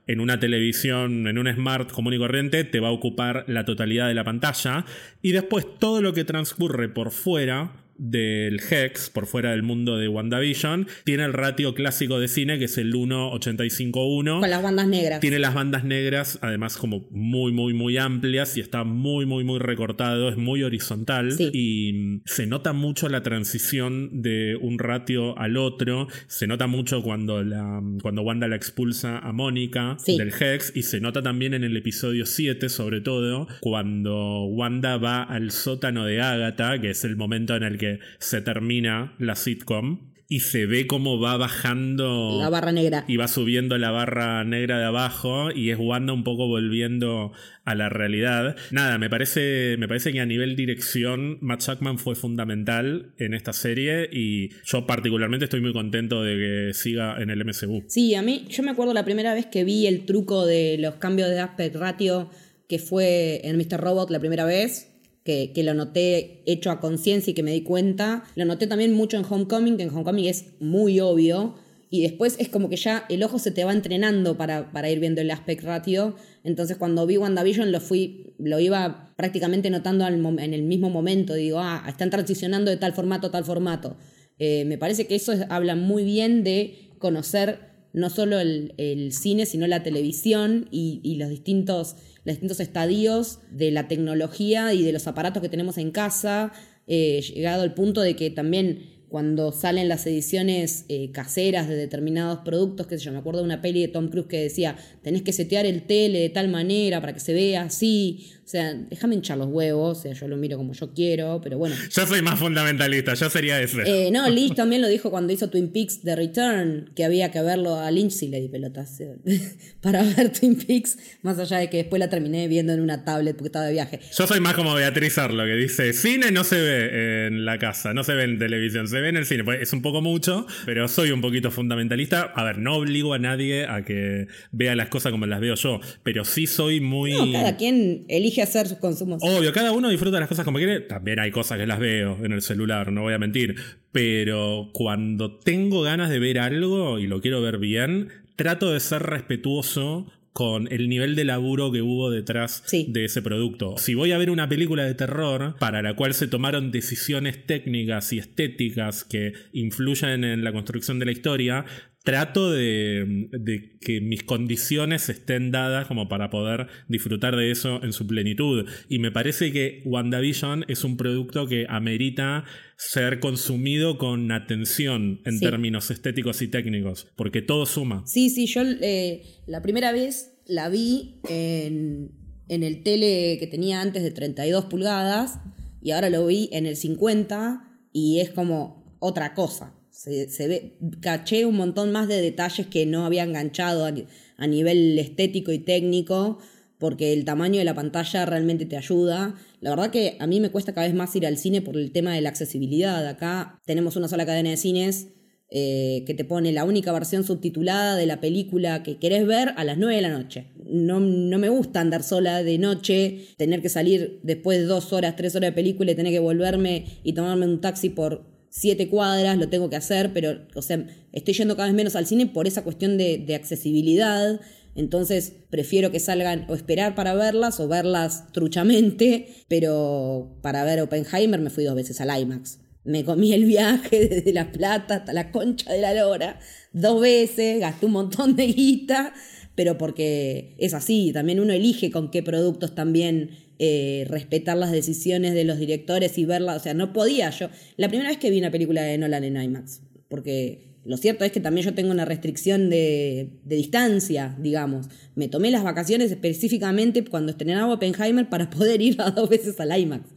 en una televisión, en un smart común y corriente, te va a ocupar la totalidad de la pantalla. Y después todo lo que transcurre por fuera del Hex, por fuera del mundo de WandaVision, tiene el ratio clásico de cine, que es el 1.85.1. Con las bandas negras. Tiene las bandas negras, además como muy, muy, muy amplias y está muy, muy, muy recortado, es muy horizontal Sí. y mm, se nota mucho la transición de un ratio al otro, se nota mucho cuando, la, cuando Wanda la expulsa a Mónica Sí. del Hex y se nota también en el episodio 7 sobre todo, cuando Wanda va al sótano de Agatha, que es el momento en el que se termina la sitcom. Y se ve cómo va bajando La barra negra. y va subiendo la barra negra de abajo y es Wanda un poco volviendo a la realidad. Nada, me parece, me parece que a nivel dirección Matt Jackman fue fundamental en esta serie y yo particularmente estoy muy contento de que siga en el MCU. Sí, a mí, yo me acuerdo la primera vez que vi el truco de los cambios de aspect ratio que fue en Mr. Robot la primera vez, que, lo noté hecho a conciencia y que me di cuenta. Lo noté también mucho en Homecoming, que en Homecoming es muy obvio. Y después es como que ya el ojo se te va entrenando para, para ir viendo el aspect ratio. Entonces cuando vi WandaVision lo fui, lo iba prácticamente notando en el mismo momento. Digo, ah, están transicionando de tal formato a tal formato. Eh, me parece que eso es- habla muy bien de conocer no solo el, el cine, sino la televisión y los, distintos, distintos estadios de la tecnología y de los aparatos que tenemos en casa, eh, llegado al punto de que también cuando salen las ediciones eh, caseras de determinados productos, qué sé yo, me acuerdo de una peli de Tom Cruise que decía, tenés que setear el tele de tal manera para que se vea así, o sea, déjame hinchar los huevos, o sea, yo lo miro como yo quiero, pero bueno. Yo soy más fundamentalista, yo sería ese. Eh, no, Lynch también lo dijo cuando hizo Twin Peaks The Return, que había que verlo a Lynch si le di pelotas eh, para ver Twin Peaks, más allá de que después la terminé viendo en una tablet porque estaba de viaje. Yo soy más como Beatriz Arlo, que dice, cine no se ve en la casa, no se ve en televisión, se ve en el cine. Pues es un poco mucho, pero soy un poquito fundamentalista. A ver, no obligo a nadie a que vea las cosas como las veo yo, pero sí soy muy... No, cada quien elige hacer sus consumos. Obvio, cada uno disfruta las cosas como quiere. También hay cosas que las veo en el celular, no voy a mentir. Pero cuando tengo ganas de ver algo y lo quiero ver bien, trato de ser respetuoso con el nivel de laburo que hubo detrás de ese producto. Si voy a ver una película de terror para la cual se tomaron decisiones técnicas y estéticas que influyen en la construcción de la historia, trato de, que mis condiciones estén dadas como para poder disfrutar de eso en su plenitud. Y me parece que WandaVision es un producto que amerita ser consumido con atención en términos estéticos y técnicos, porque todo suma. Sí, sí, yo eh, la primera vez la vi en, en el tele que tenía antes de 32 pulgadas y ahora lo vi en el 50 y es como otra cosa. Se, ve, caché un montón más de detalles que no había enganchado a, nivel estético y técnico, porque el tamaño de la pantalla realmente te ayuda. La verdad que a mí me cuesta cada vez más ir al cine por el tema de la accesibilidad. Acá tenemos una sola cadena de cines eh, que te pone la única versión subtitulada de la película que querés ver a las 9 de la noche. No, no, me gusta andar sola de noche, tener que salir después de dos horas, tres horas de película y tener que volverme y tomarme un taxi por siete cuadras, lo tengo que hacer, pero, o sea, estoy yendo cada vez menos al cine por esa cuestión de, de accesibilidad. Entonces prefiero que salgan o esperar para verlas o verlas truchamente, pero para ver Oppenheimer me fui dos veces al IMAX. Me comí el viaje desde La Plata hasta la concha de la lora dos veces, gasté un montón de guita, pero porque es así, también uno elige con qué productos también eh, respetar las decisiones de los directores y verlas. O sea, no podía yo. La primera vez que vi una película de Nolan en IMAX, porque lo cierto es que también yo tengo una restricción de, distancia, digamos. Me tomé las vacaciones específicamente cuando estrenaba Oppenheimer para poder ir a dos veces al IMAX.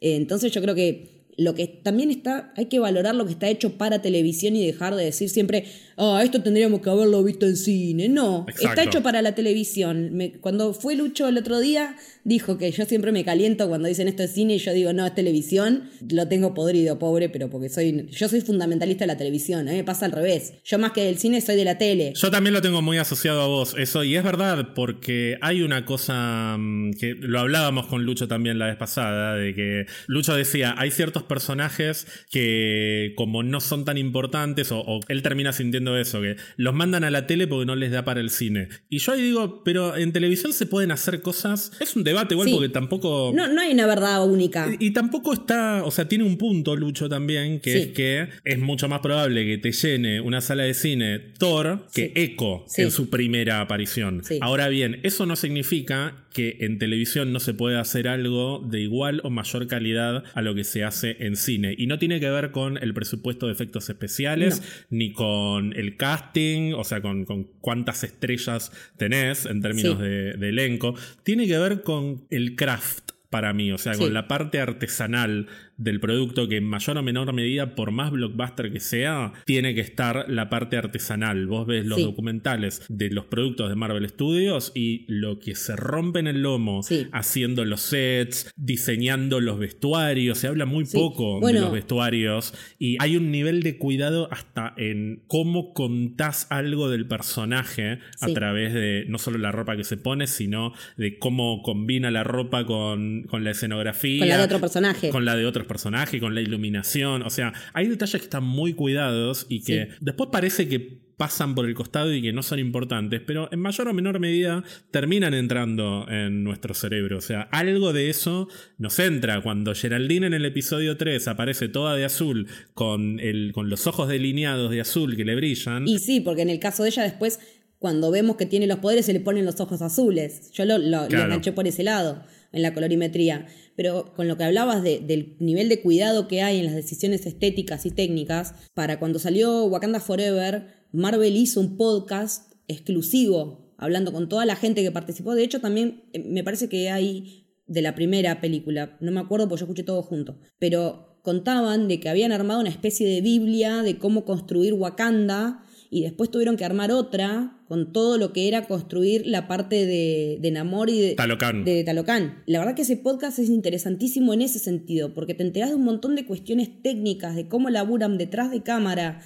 Eh, entonces yo creo que lo que también está, hay que valorar lo que está hecho para televisión y dejar de decir siempre, ah, esto tendríamos que haberlo visto en cine. No, está hecho para la televisión. cuando fue Lucho el otro día, dijo que yo siempre me caliento cuando dicen esto es cine y yo digo, no, es televisión. Lo tengo podrido, pobre, pero porque soy, yo soy fundamentalista de la televisión. A mí me pasa al revés. Yo más que del cine soy de la tele. Yo también lo tengo muy asociado a vos, eso. Y es verdad, porque hay una cosa mm, que lo hablábamos con Lucho también la vez pasada, de que Lucho decía, hay ciertos personajes que como no son tan importantes, o, él termina sintiendo eso, que los mandan a la tele porque no les da para el cine. Y yo ahí digo, pero en televisión se pueden hacer cosas. Es un debate igual porque tampoco. No, no hay una verdad única. Y, tampoco está. O sea, tiene un punto, Lucho, también, que es que es mucho más probable que te llene una sala de cine Thor que Echo en su primera aparición. Ahora bien, eso no significa que en televisión no se puede hacer algo de igual o mayor calidad a lo que se hace en cine. Y no tiene que ver con el presupuesto de efectos especiales, ni con el casting, o sea, con, cuántas estrellas tenés en términos de, de elenco. Tiene que ver con el craft para mí, o sea, con la parte artesanal del producto que en mayor o menor medida, por más blockbuster que sea, tiene que estar la parte artesanal. Vos ves los documentales de los productos de Marvel Studios y lo que se rompe en el lomo haciendo los sets, diseñando los vestuarios, se habla muy poco de los vestuarios y hay un nivel de cuidado hasta en cómo contás algo del personaje a través de no solo la ropa que se pone, sino de cómo combina la ropa con, con la escenografía. Con la de otro personaje. Con la de otros personaje, con la iluminación. O sea, hay detalles que están muy cuidados y que después parece que pasan por el costado y que no son importantes, pero en mayor o menor medida terminan entrando en nuestro cerebro. O sea, algo de eso nos entra cuando Geraldine en el episodio 3 aparece toda de azul con, el, con los ojos delineados de azul que le brillan. Y sí, porque en el caso de ella después, cuando vemos que tiene los poderes, se le ponen los ojos azules. Yo lo, lo, enganché por ese lado, en la colorimetría pero con lo que hablabas del nivel de cuidado que hay en las decisiones estéticas y técnicas, para cuando salió Wakanda Forever, Marvel hizo un podcast exclusivo, hablando con toda la gente que participó. De hecho, también eh, me parece que hay de la primera película, no me acuerdo porque yo escuché todo junto, pero contaban de que habían armado una especie de Biblia de cómo construir Wakanda y después tuvieron que armar otra con todo lo que era construir la parte de, de Namor y de Talocán. de Talocán. La verdad que ese podcast es interesantísimo en ese sentido, porque te enteras de un montón de cuestiones técnicas, de cómo laburan detrás de cámara,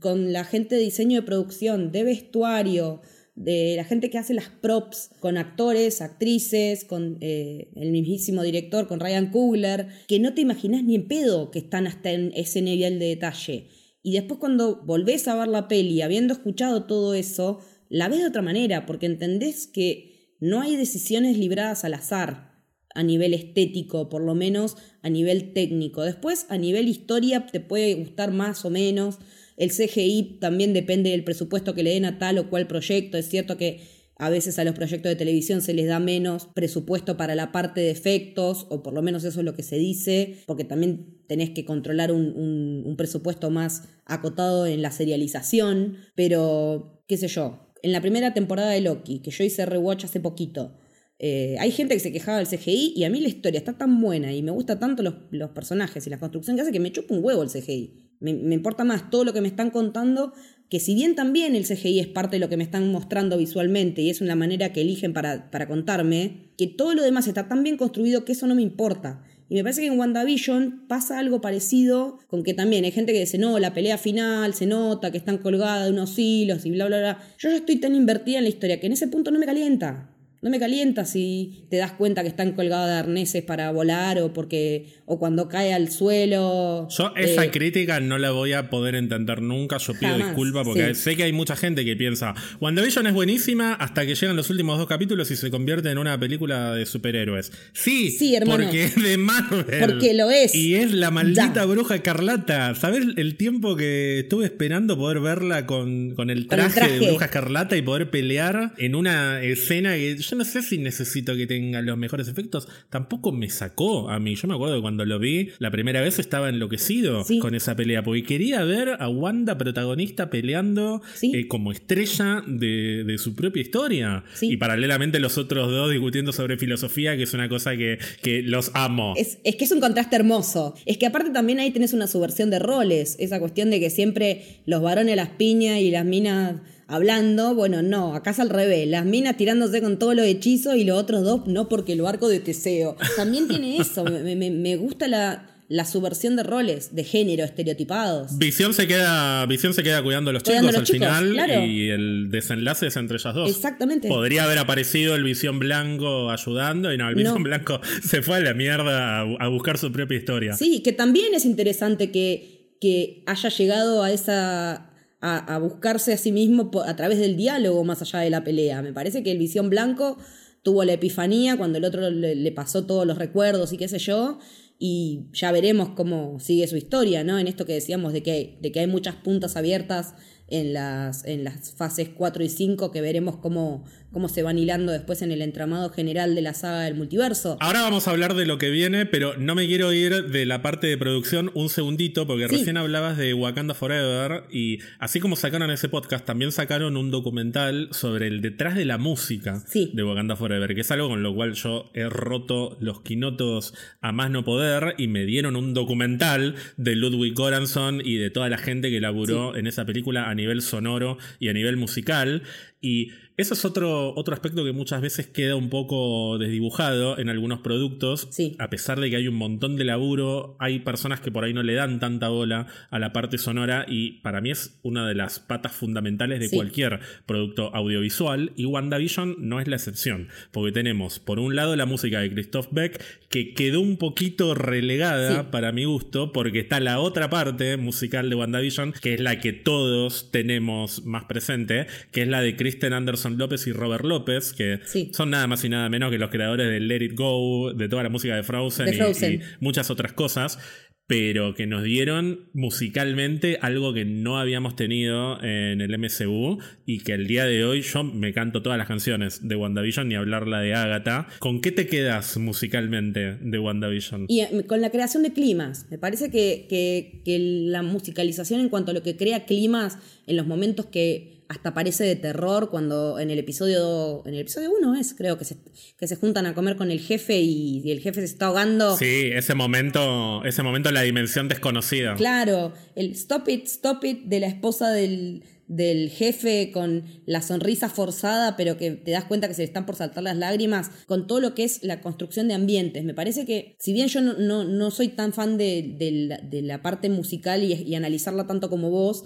con la gente de diseño de producción, de vestuario, de la gente que hace las props, con actores, actrices, con eh, el mismísimo director, con Ryan Coogler, que no te imaginas ni en pedo que están hasta en ese nivel de detalle. Y después cuando volvés a ver la peli, habiendo escuchado todo eso, la ves de otra manera, porque entendés que no hay decisiones libradas al azar a nivel estético, por lo menos a nivel técnico. Después, a nivel historia, te puede gustar más o menos. El CGI también depende del presupuesto que le den a tal o cual proyecto. Es cierto que a veces a los proyectos de televisión se les da menos presupuesto para la parte de efectos, o por lo menos eso es lo que se dice, porque también tenés que controlar un, presupuesto más acotado en la serialización. Pero, qué sé yo, en la primera temporada de Loki, que yo hice rewatch hace poquito, eh, hay gente que se quejaba del CGI y a mí la historia está tan buena y me gusta tanto los, los personajes y la construcción que hace que me chupa un huevo el CGI. Me, importa más todo lo que me están contando, que si bien también el CGI es parte de lo que me están mostrando visualmente y es una manera que eligen para, para contarme, que todo lo demás está tan bien construido que eso no me importa. Y me parece que en WandaVision pasa algo parecido con que también hay gente que dice, no, la pelea final se nota que están colgadas de unos hilos y bla, bla, bla. Yo ya estoy tan invertida en la historia que en ese punto no me calienta. No me calienta si te das cuenta que están colgados de arneses para volar o porque o cuando cae al suelo. Yo esa eh, crítica no la voy a poder entender nunca. Yo pido disculpas porque sé que hay mucha gente que piensa WandaVision es buenísima hasta que llegan los últimos dos capítulos y se convierte en una película de superhéroes. Sí, sí porque es de Marvel. Porque lo es. Y es la maldita bruja escarlata. ¿Sabes el tiempo que estuve esperando poder verla con, con, el, traje de bruja escarlata y poder pelear en una escena que yo no sé si necesito que tenga los mejores efectos. Tampoco me sacó a mí. Yo me acuerdo que cuando lo vi la primera vez estaba enloquecido con esa pelea, porque quería ver a Wanda protagonista peleando eh, como estrella de, su propia historia. Y paralelamente los otros dos discutiendo sobre filosofía, que es una cosa que, que los amo. Es, es que es un contraste hermoso. Es que aparte también ahí tenés una subversión de roles. Esa cuestión de que siempre los varones las piñas y las minas hablando, bueno, no, acá es al revés, las minas tirándose con todos los hechizos y los otros dos no porque lo arco de Teseo. También tiene eso, me, gusta la, la subversión de roles, de género, estereotipados. Visión se queda, Visión se queda cuidando a los chicos al final y el desenlace es entre ellas dos. Exactamente. Podría haber aparecido el Visión Blanco ayudando y no, el Visión Blanco se fue a la mierda a, buscar su propia historia. Sí, que también es interesante que, que haya llegado a esa a, buscarse a sí mismo a través del diálogo más allá de la pelea. Me parece que el Visión Blanco tuvo la epifanía cuando el otro le, pasó todos los recuerdos y qué sé yo, y ya veremos cómo sigue su historia, ¿no? En esto que decíamos de que, de que hay muchas puntas abiertas en las, en las fases 4 y 5 que veremos cómo, cómo se van hilando después en el entramado general de la saga del multiverso. Ahora vamos a hablar de lo que viene, pero no me quiero ir de la parte de producción un segundito, porque recién hablabas de Wakanda Forever y así como sacaron ese podcast, también sacaron un documental sobre el detrás de la música de Wakanda Forever, que es algo con lo cual yo he roto los quinotos a más no poder y me dieron un documental de Ludwig Göransson y de toda la gente que laburó en esa película a nivel sonoro y a nivel musical. Y eso es otro, otro aspecto que muchas veces queda un poco desdibujado en algunos productos. A pesar de que hay un montón de laburo, hay personas que por ahí no le dan tanta bola a la parte sonora y para mí es una de las patas fundamentales de cualquier producto audiovisual y WandaVision no es la excepción, porque tenemos por un lado la música de Christoph Beck que quedó un poquito relegada para mi gusto porque está la otra parte musical de WandaVision que es la que todos tenemos más presente, que es la de Kristen Anderson López y Robert López, que son nada más y nada menos que los creadores de Let It Go, de toda la música de Frozen, y, muchas otras cosas pero que nos dieron musicalmente algo que no habíamos tenido en el MCU y que el día de hoy yo me canto todas las canciones de WandaVision ni hablarla de Agatha. ¿Con qué te quedas musicalmente de WandaVision? Y eh, con la creación de climas. Me parece que, que, que la musicalización en cuanto a lo que crea climas en los momentos que hasta parece de terror cuando en el episodio en el episodio 1 es creo que se, que se juntan a comer con el jefe y, el jefe se está ahogando sí ese momento ese momento la dimensión desconocida claro el stop it stop it de la esposa del, del jefe con la sonrisa forzada, pero que te das cuenta que se le están por saltar las lágrimas, con todo lo que es la construcción de ambientes. Me parece que, si bien yo no, no, soy tan fan de, de, la, parte musical y, y analizarla tanto como vos,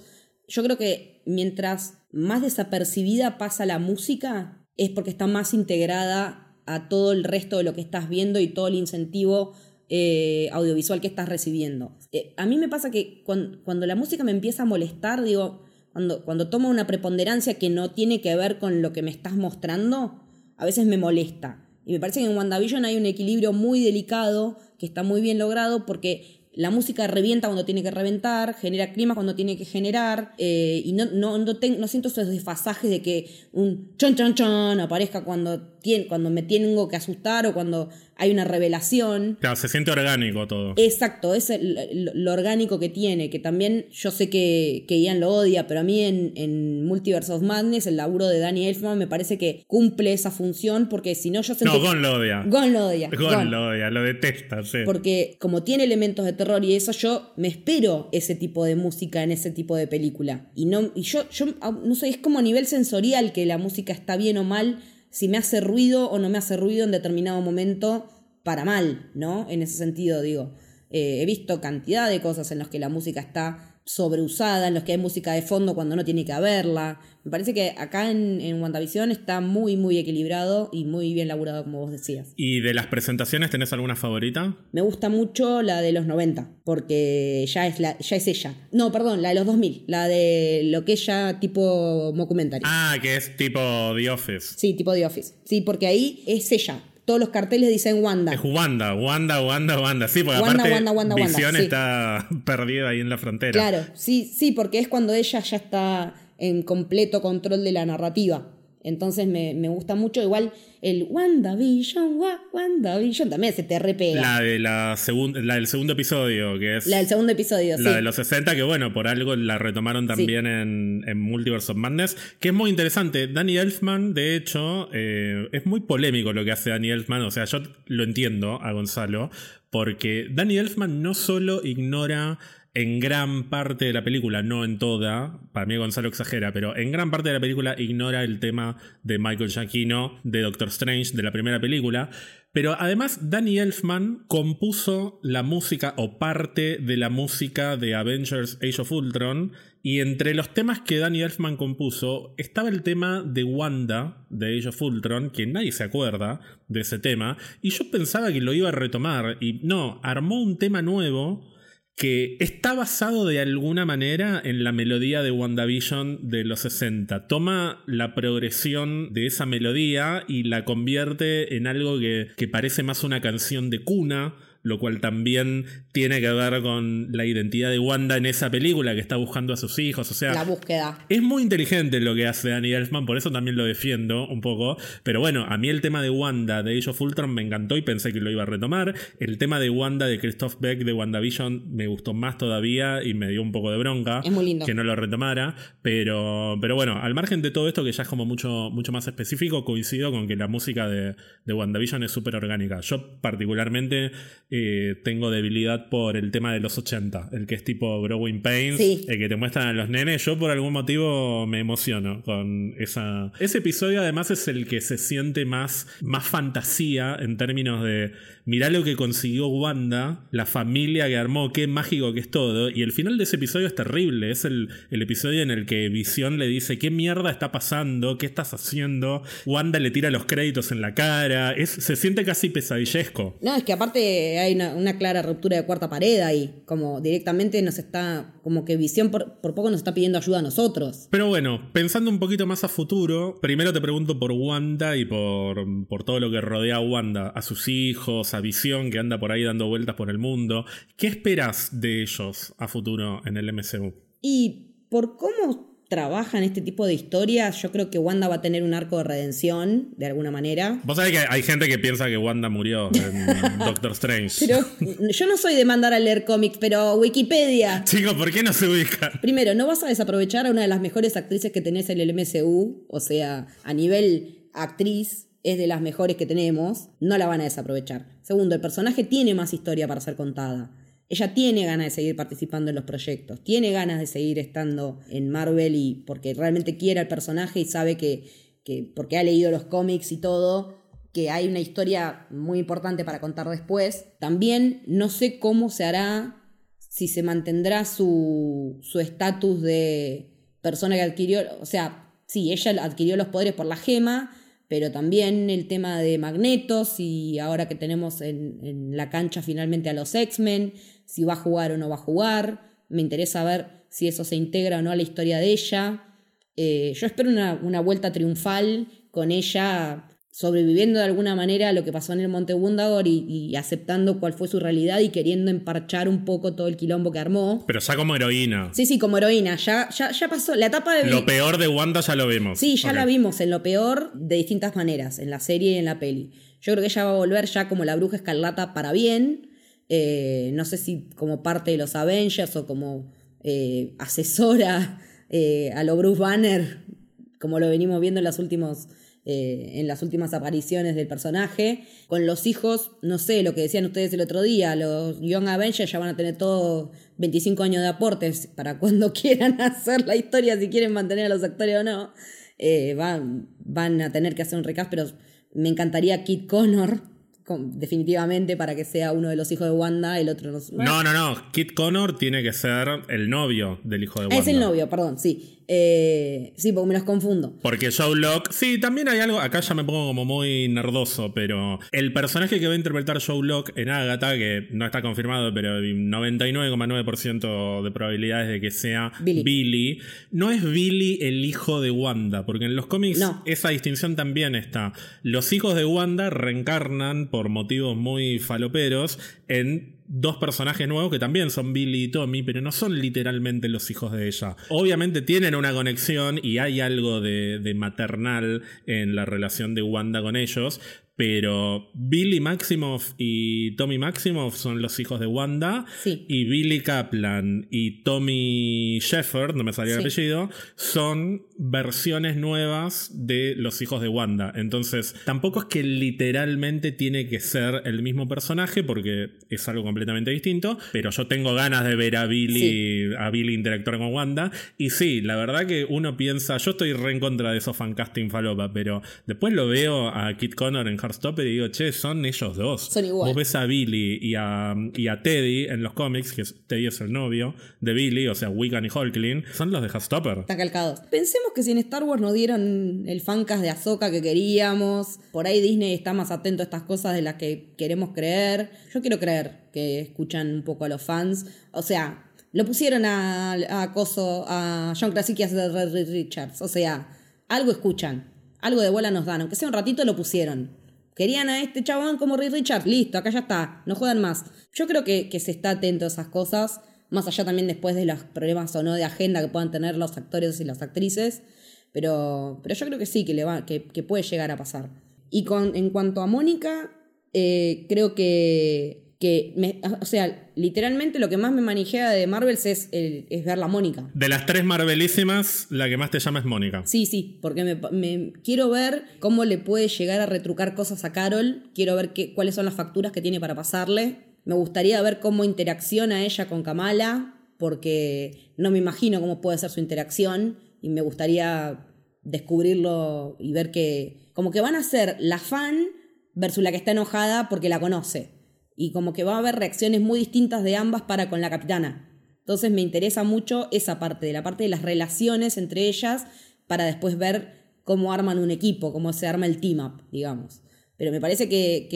yo creo que mientras más desapercibida pasa la música, es porque está más integrada a todo el resto de lo que estás viendo y todo el incentivo eh, audiovisual que estás recibiendo. Eh, a mí me pasa que cuando, la música me empieza a molestar, digo, cuando, cuando toma una preponderancia que no tiene que ver con lo que me estás mostrando, a veces me molesta. Y me parece que en WandaVision hay un equilibrio muy delicado, que está muy bien logrado, porque la música revienta cuando tiene que reventar, genera clima cuando tiene que generar, eh, y no, no, no, no, siento esos desfasajes de que un chon chon chon aparezca cuando, tiene, cuando me tengo que asustar o cuando hay una revelación. Claro, se siente orgánico todo. Exacto, es lo, orgánico que tiene, que también yo sé que, que Ian lo odia, pero a mí en, en Multiverse of Madness, el laburo de Danny Elfman me parece que cumple esa función, porque si no yo sé... No, Gon lo odia. Gon lo odia. Gon, lo odia, lo detesta, sí. Porque como tiene elementos de terror y eso, yo me espero ese tipo de música en ese tipo de película. Y, no, y yo, yo, no sé, es como a nivel sensorial que la música está bien o mal si me hace ruido o no me hace ruido en determinado momento para mal, ¿no? En ese sentido, digo. Eh, he visto cantidad de cosas en las que la música está sobreusada, en los que hay música de fondo cuando no tiene que haberla. Me parece que acá en, en WandaVision está muy, muy equilibrado y muy bien laburado, como vos decías. ¿Y de las presentaciones tenés alguna favorita? Me gusta mucho la de los 90, porque ya es, la, ya es ella. No, perdón, la de los 2000, la de lo que es ya tipo mockumentary. Ah, que es tipo The Office. Sí, tipo The Office. Sí, porque ahí es ella, todos los carteles dicen Wanda. Es Wanda, Wanda, Wanda, Wanda. Sí, porque aparte Visión está perdida ahí en la frontera. Claro, sí, sí, porque es cuando ella ya está en completo control de la narrativa. Entonces me, gusta mucho. Igual el WandaVision, WandaVision también se te repega. La, de la, la del segundo episodio, que es. La del segundo episodio, La de los 60, que bueno, por algo la retomaron también en, en, Multiverse of Madness, que es muy interesante. Danny Elfman, de hecho, eh, es muy polémico lo que hace Danny Elfman. O sea, yo lo entiendo a Gonzalo, porque Danny Elfman no solo ignora en gran parte de la película, no en toda, para mí Gonzalo exagera, pero en gran parte de la película ignora el tema de Michael Giacchino, de Doctor Strange, de la primera película. Pero además, Danny Elfman compuso la música o parte de la música de Avengers Age of Ultron. Y entre los temas que Danny Elfman compuso estaba el tema de Wanda de Age of Ultron, que nadie se acuerda de ese tema. Y yo pensaba que lo iba a retomar. Y no, armó un tema nuevo que está basado de alguna manera en la melodía de WandaVision de los 60. Toma la progresión de esa melodía y la convierte en algo que, que parece más una canción de cuna lo cual también tiene que ver con la identidad de Wanda en esa película que está buscando a sus hijos, o sea, la búsqueda. Es muy inteligente lo que hace Danny Elfman, por eso también lo defiendo un poco, pero bueno, a mí el tema de Wanda de Age of Ultron me encantó y pensé que lo iba a retomar, el tema de Wanda de Christoph Beck de WandaVision me gustó más todavía y me dio un poco de bronca que no lo retomara, pero, pero bueno, al margen de todo esto que ya es como mucho, mucho más específico, coincido con que la música de, de WandaVision es súper orgánica. Yo particularmente eh, tengo debilidad por el tema de los 80, el que es tipo Growing Pains, el que te muestran a los nenes. Yo por algún motivo me emociono con esa. Ese episodio además es el que se siente más, más fantasía en términos de mirá lo que consiguió Wanda, la familia que armó, qué mágico que es todo. Y el final de ese episodio es terrible. Es el, el episodio en el que Visión le dice, ¿qué mierda está pasando? ¿Qué estás haciendo? Wanda le tira los créditos en la cara. Es, se siente casi pesadillesco. No, es que aparte hay una, clara ruptura de cuarta pared ahí. Como directamente nos está, como que Visión por, poco nos está pidiendo ayuda a nosotros. Pero bueno, pensando un poquito más a futuro, primero te pregunto por Wanda y por, por todo lo que rodea a Wanda, a sus hijos, a Visión que anda por ahí dando vueltas por el mundo. ¿Qué esperas de ellos a futuro en el MCU? Y por cómo trabajan este tipo de historias, yo creo que Wanda va a tener un arco de redención, de alguna manera. Vos sabés que hay gente que piensa que Wanda murió en Doctor Strange. Pero yo no soy de mandar a leer cómics, pero Wikipedia. Chicos, ¿por qué no se ubica? Primero, no vas a desaprovechar a una de las mejores actrices que tenés en el MCU, o sea, a nivel actriz es de las mejores que tenemos, no la van a desaprovechar. Segundo, el personaje tiene más historia para ser contada ella tiene ganas de seguir participando en los proyectos, tiene ganas de seguir estando en Marvel y porque realmente quiere al personaje y sabe que, que, porque ha leído los cómics y todo, que hay una historia muy importante para contar después. También no sé cómo se hará, si se mantendrá su estatus de persona que adquirió, o sea, sí, ella adquirió los poderes por la gema, pero también el tema de magnetos y ahora que tenemos en, en la cancha finalmente a los X-Men, si va a jugar o no va a jugar. Me interesa ver si eso se integra o no a la historia de ella. Eh, yo espero una, una vuelta triunfal con ella sobreviviendo de alguna manera a lo que pasó en el Monte Wundagore y, aceptando cuál fue su realidad y queriendo emparchar un poco todo el quilombo que armó. Pero ya como heroína. Sí, sí, como heroína. Ya, ya, ya pasó. La etapa de. Lo peor de Wanda ya lo vimos. Sí, ya la vimos en lo peor de distintas maneras, en la serie y en la peli. Yo creo que ella va a volver ya como la bruja escarlata para bien. Eh, no sé si como parte de los Avengers o como eh, asesora eh, a lo Bruce Banner, como lo venimos viendo en los últimos en las últimas apariciones del personaje. Con los hijos, no sé, lo que decían ustedes el otro día, los Young Avengers ya van a tener todos 25 años de aportes para cuando quieran hacer la historia, si quieren mantener a los actores o no. Van, van a tener que hacer un recast, pero me encantaría Kit Connor definitivamente para que sea uno de los hijos de Wanda, el otro no. No, no, no. Kit Connor tiene que ser el novio del hijo de Wanda. Es el novio, perdón, sí. Eh, sí, porque me los confundo. Porque Joe Locke, sí, también hay algo, acá ya me pongo como muy nerdoso, pero el personaje que va a interpretar Joe Locke en Agatha, que no está confirmado, pero 99,9% de probabilidades de que sea Billy. no es Billy el hijo de Wanda, porque en los cómics esa distinción también está. Los hijos de Wanda reencarnan por motivos muy faloperos en dos personajes nuevos que también son Billy y Tommy, pero no son literalmente los hijos de ella. Obviamente tienen una conexión y hay algo de, maternal en la relación de Wanda con ellos, pero Billy Maximoff y Tommy Maximoff son los hijos de Wanda. Y Billy Kaplan y Tommy Shepard, no me salía el apellido, son versiones nuevas de los hijos de Wanda. Entonces, tampoco es que literalmente tiene que ser el mismo personaje, porque es algo completamente distinto. Pero yo tengo ganas de ver a Billy, a Billy interactuar con Wanda. Y sí, la verdad que uno piensa, yo estoy re en contra de esos fancasting falopa, pero después lo veo a Kit Connor en Heartstopper y digo, che, son ellos dos. Son igual. Vos ves a Billy y a, y a Teddy en los cómics, que Teddy es el novio de Billy, o sea, Wiccan y Hulkling, son los de Heartstopper. Están calcados. Pensemos que si en Star Wars nos dieron el fancast de Ahsoka que queríamos, por ahí Disney está más atento a estas cosas de las que queremos creer. Yo quiero creer que escuchan un poco a los fans. O sea, lo pusieron a, a Coso, a John Krasinski a Red Richards. O sea, algo escuchan. Algo de bola nos dan. Aunque sea un ratito lo pusieron. Querían a este chabón como Ray Richard, listo, acá ya está, no juegan más. Yo creo que, que, se está atento a esas cosas, más allá también después de los problemas o no de agenda que puedan tener los actores y las actrices, pero, pero yo creo que sí, que, le va, que, que puede llegar a pasar. Y con, en cuanto a Mónica, eh, creo que que, me, o sea, literalmente lo que más me manijea de Marvels es, es ver la Mónica. De las tres Marvelísimas, la que más te llama es Mónica. Sí, sí, porque me, quiero ver cómo le puede llegar a retrucar cosas a Carol, quiero ver qué, cuáles son las facturas que tiene para pasarle, me gustaría ver cómo interacciona ella con Kamala, porque no me imagino cómo puede ser su interacción y me gustaría descubrirlo y ver que como que van a ser la fan versus la que está enojada porque la conoce y como que va a haber reacciones muy distintas de ambas para con la capitana. Entonces me interesa mucho esa parte, de la parte de las relaciones entre ellas, para después ver cómo arman un equipo, cómo se arma el team up, digamos. Pero me parece que,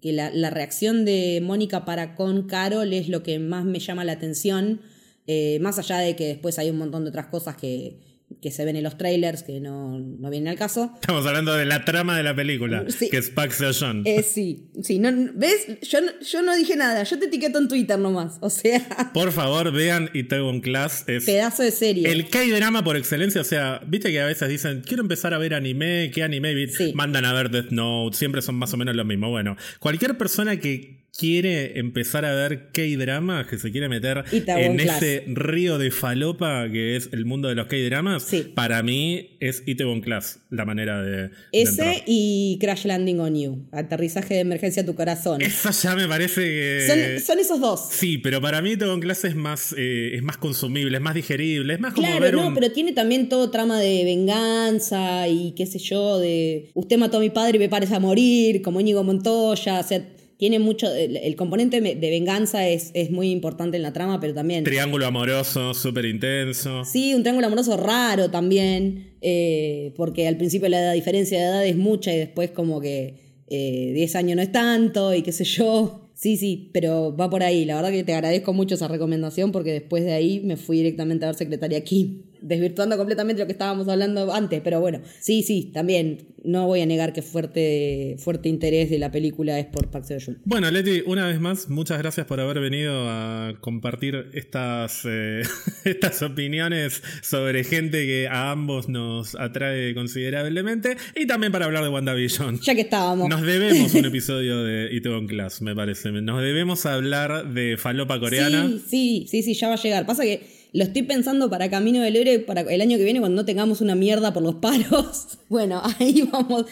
que, la, la, reacción de Mónica para con Carol es lo que más me llama la atención, eh, más allá de que después hay un montón de otras cosas que, que se ven en los trailers, que no, no vienen al caso. Estamos hablando de la trama de la película, que es Pax John. Eh, sí, sí. No, ¿Ves? Yo, yo no dije nada, yo te etiqueto en Twitter nomás, o sea... Por favor, vean Itaewon Class. Es Pedazo de serie. El K-drama por excelencia, o sea, viste que a veces dicen, quiero empezar a ver anime, ¿qué anime? Mandan a ver Death Note, siempre son más o menos lo mismo. Bueno, cualquier persona que quiere empezar a ver K-dramas, que se quiere meter en ese río de falopa que es el mundo de los K-dramas, para mí es Itaewon Class la manera de. Ese y Crash Landing on You, aterrizaje de emergencia a tu corazón. Eso ya me parece que. Son, esos dos. Sí, pero para mí Itaewon Class es más, eh, es más consumible, es más digerible, es más como. Claro, no, pero tiene también todo trama de venganza y qué sé yo, de. Usted mató a mi padre y me parece a morir, como Íñigo Montoya, o sea tiene mucho, el, componente de venganza es, es, muy importante en la trama, pero también... Triángulo amoroso, súper intenso. Sí, un triángulo amoroso raro también, eh, porque al principio la diferencia de edad es mucha y después como que 10 eh, años no es tanto y qué sé yo. Sí, sí, pero va por ahí. La verdad que te agradezco mucho esa recomendación porque después de ahí me fui directamente a ver Secretaria Kim desvirtuando completamente lo que estábamos hablando antes, pero bueno, sí, sí, también no voy a negar que fuerte, fuerte interés de la película es por Park Seo-joon. Bueno, Leti, una vez más, muchas gracias por haber venido a compartir estas, eh, estas opiniones sobre gente que a ambos nos atrae considerablemente y también para hablar de WandaVision. Ya que estábamos. Nos debemos un episodio de Itaewon Class, me parece. Nos debemos hablar de falopa coreana. Sí, sí, sí, sí, ya va a llegar. Pasa que lo estoy pensando para Camino del Héroe para el año que viene cuando no tengamos una mierda por los paros. Bueno, ahí vamos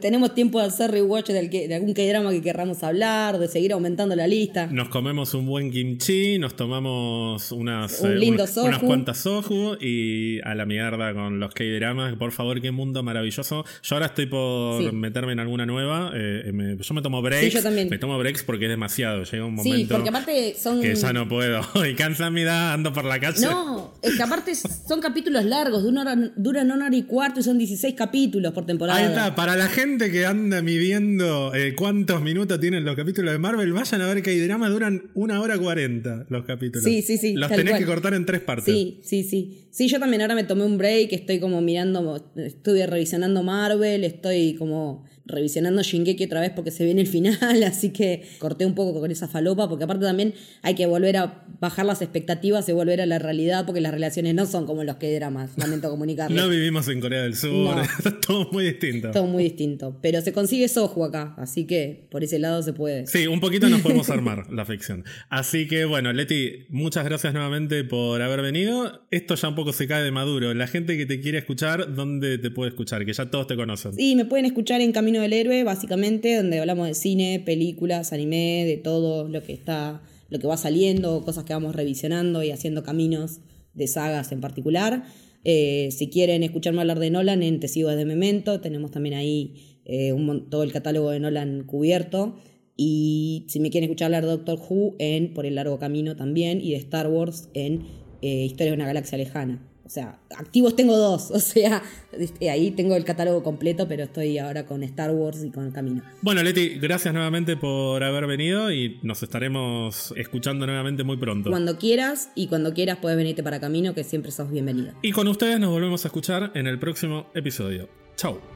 tenemos tiempo de hacer rewatch de algún K-drama que querramos hablar, de seguir aumentando la lista. Nos comemos un buen kimchi, nos tomamos unas, un eh, unas, cuantas soju y a la mierda con los K-dramas. Por favor, qué mundo maravilloso. Yo ahora estoy por meterme en alguna nueva. Eh, yo me tomo breaks. yo también. Me tomo breaks porque es demasiado. Llega un momento. Sí, porque aparte son. Que ya no puedo. y cansa mi edad, ando por la calle. No, es que aparte son capítulos largos, duran una hora y cuarto y son 16 capítulos por temporada. Ahí está, para la gente que anda midiendo eh, cuántos minutos tienen los capítulos de Marvel, vayan a ver que hay drama, duran una hora cuarenta los capítulos. Sí, sí, sí. Los tenés que cortar en tres partes. Sí, sí, sí. Sí, yo también ahora me tomé un break, estoy como mirando, estuve revisionando Marvel, estoy como revisionando Shingeki otra vez porque se viene el final, así que corté un poco con esa falopa, porque aparte también hay que volver a bajar las expectativas y volver a la realidad, porque las relaciones no son como los que dramas, lamento comunicarlo. no vivimos en Corea del Sur, todo muy distinto. Todo muy distinto, pero se consigue Soju acá, así que por ese lado se puede. Sí, un poquito nos podemos armar la ficción. Así que bueno, Leti, muchas gracias nuevamente por haber venido. Esto ya un poco se cae de maduro. La gente que te quiere escuchar, ¿dónde te puede escuchar? Que ya todos te conocen. Sí, me pueden escuchar en Camino del Héroe, básicamente, donde hablamos de cine, películas, anime, de todo lo que está, lo que va saliendo, cosas que vamos revisionando y haciendo caminos de sagas en particular. Eh, si quieren escucharme hablar de Nolan en Te de Memento, tenemos también ahí eh, todo el catálogo de Nolan cubierto. Y si me quieren escuchar hablar de Doctor Who en Por el Largo Camino también, y de Star Wars en eh, Historia de una Galaxia Lejana. O sea, activos tengo dos. O sea, este, ahí tengo el catálogo completo, pero estoy ahora con Star Wars y con el camino. Bueno, Leti, gracias nuevamente por haber venido y nos estaremos escuchando nuevamente muy pronto. Cuando quieras y cuando quieras puedes venirte para camino, que siempre sos bienvenida. Y con ustedes nos volvemos a escuchar en el próximo episodio. Chau.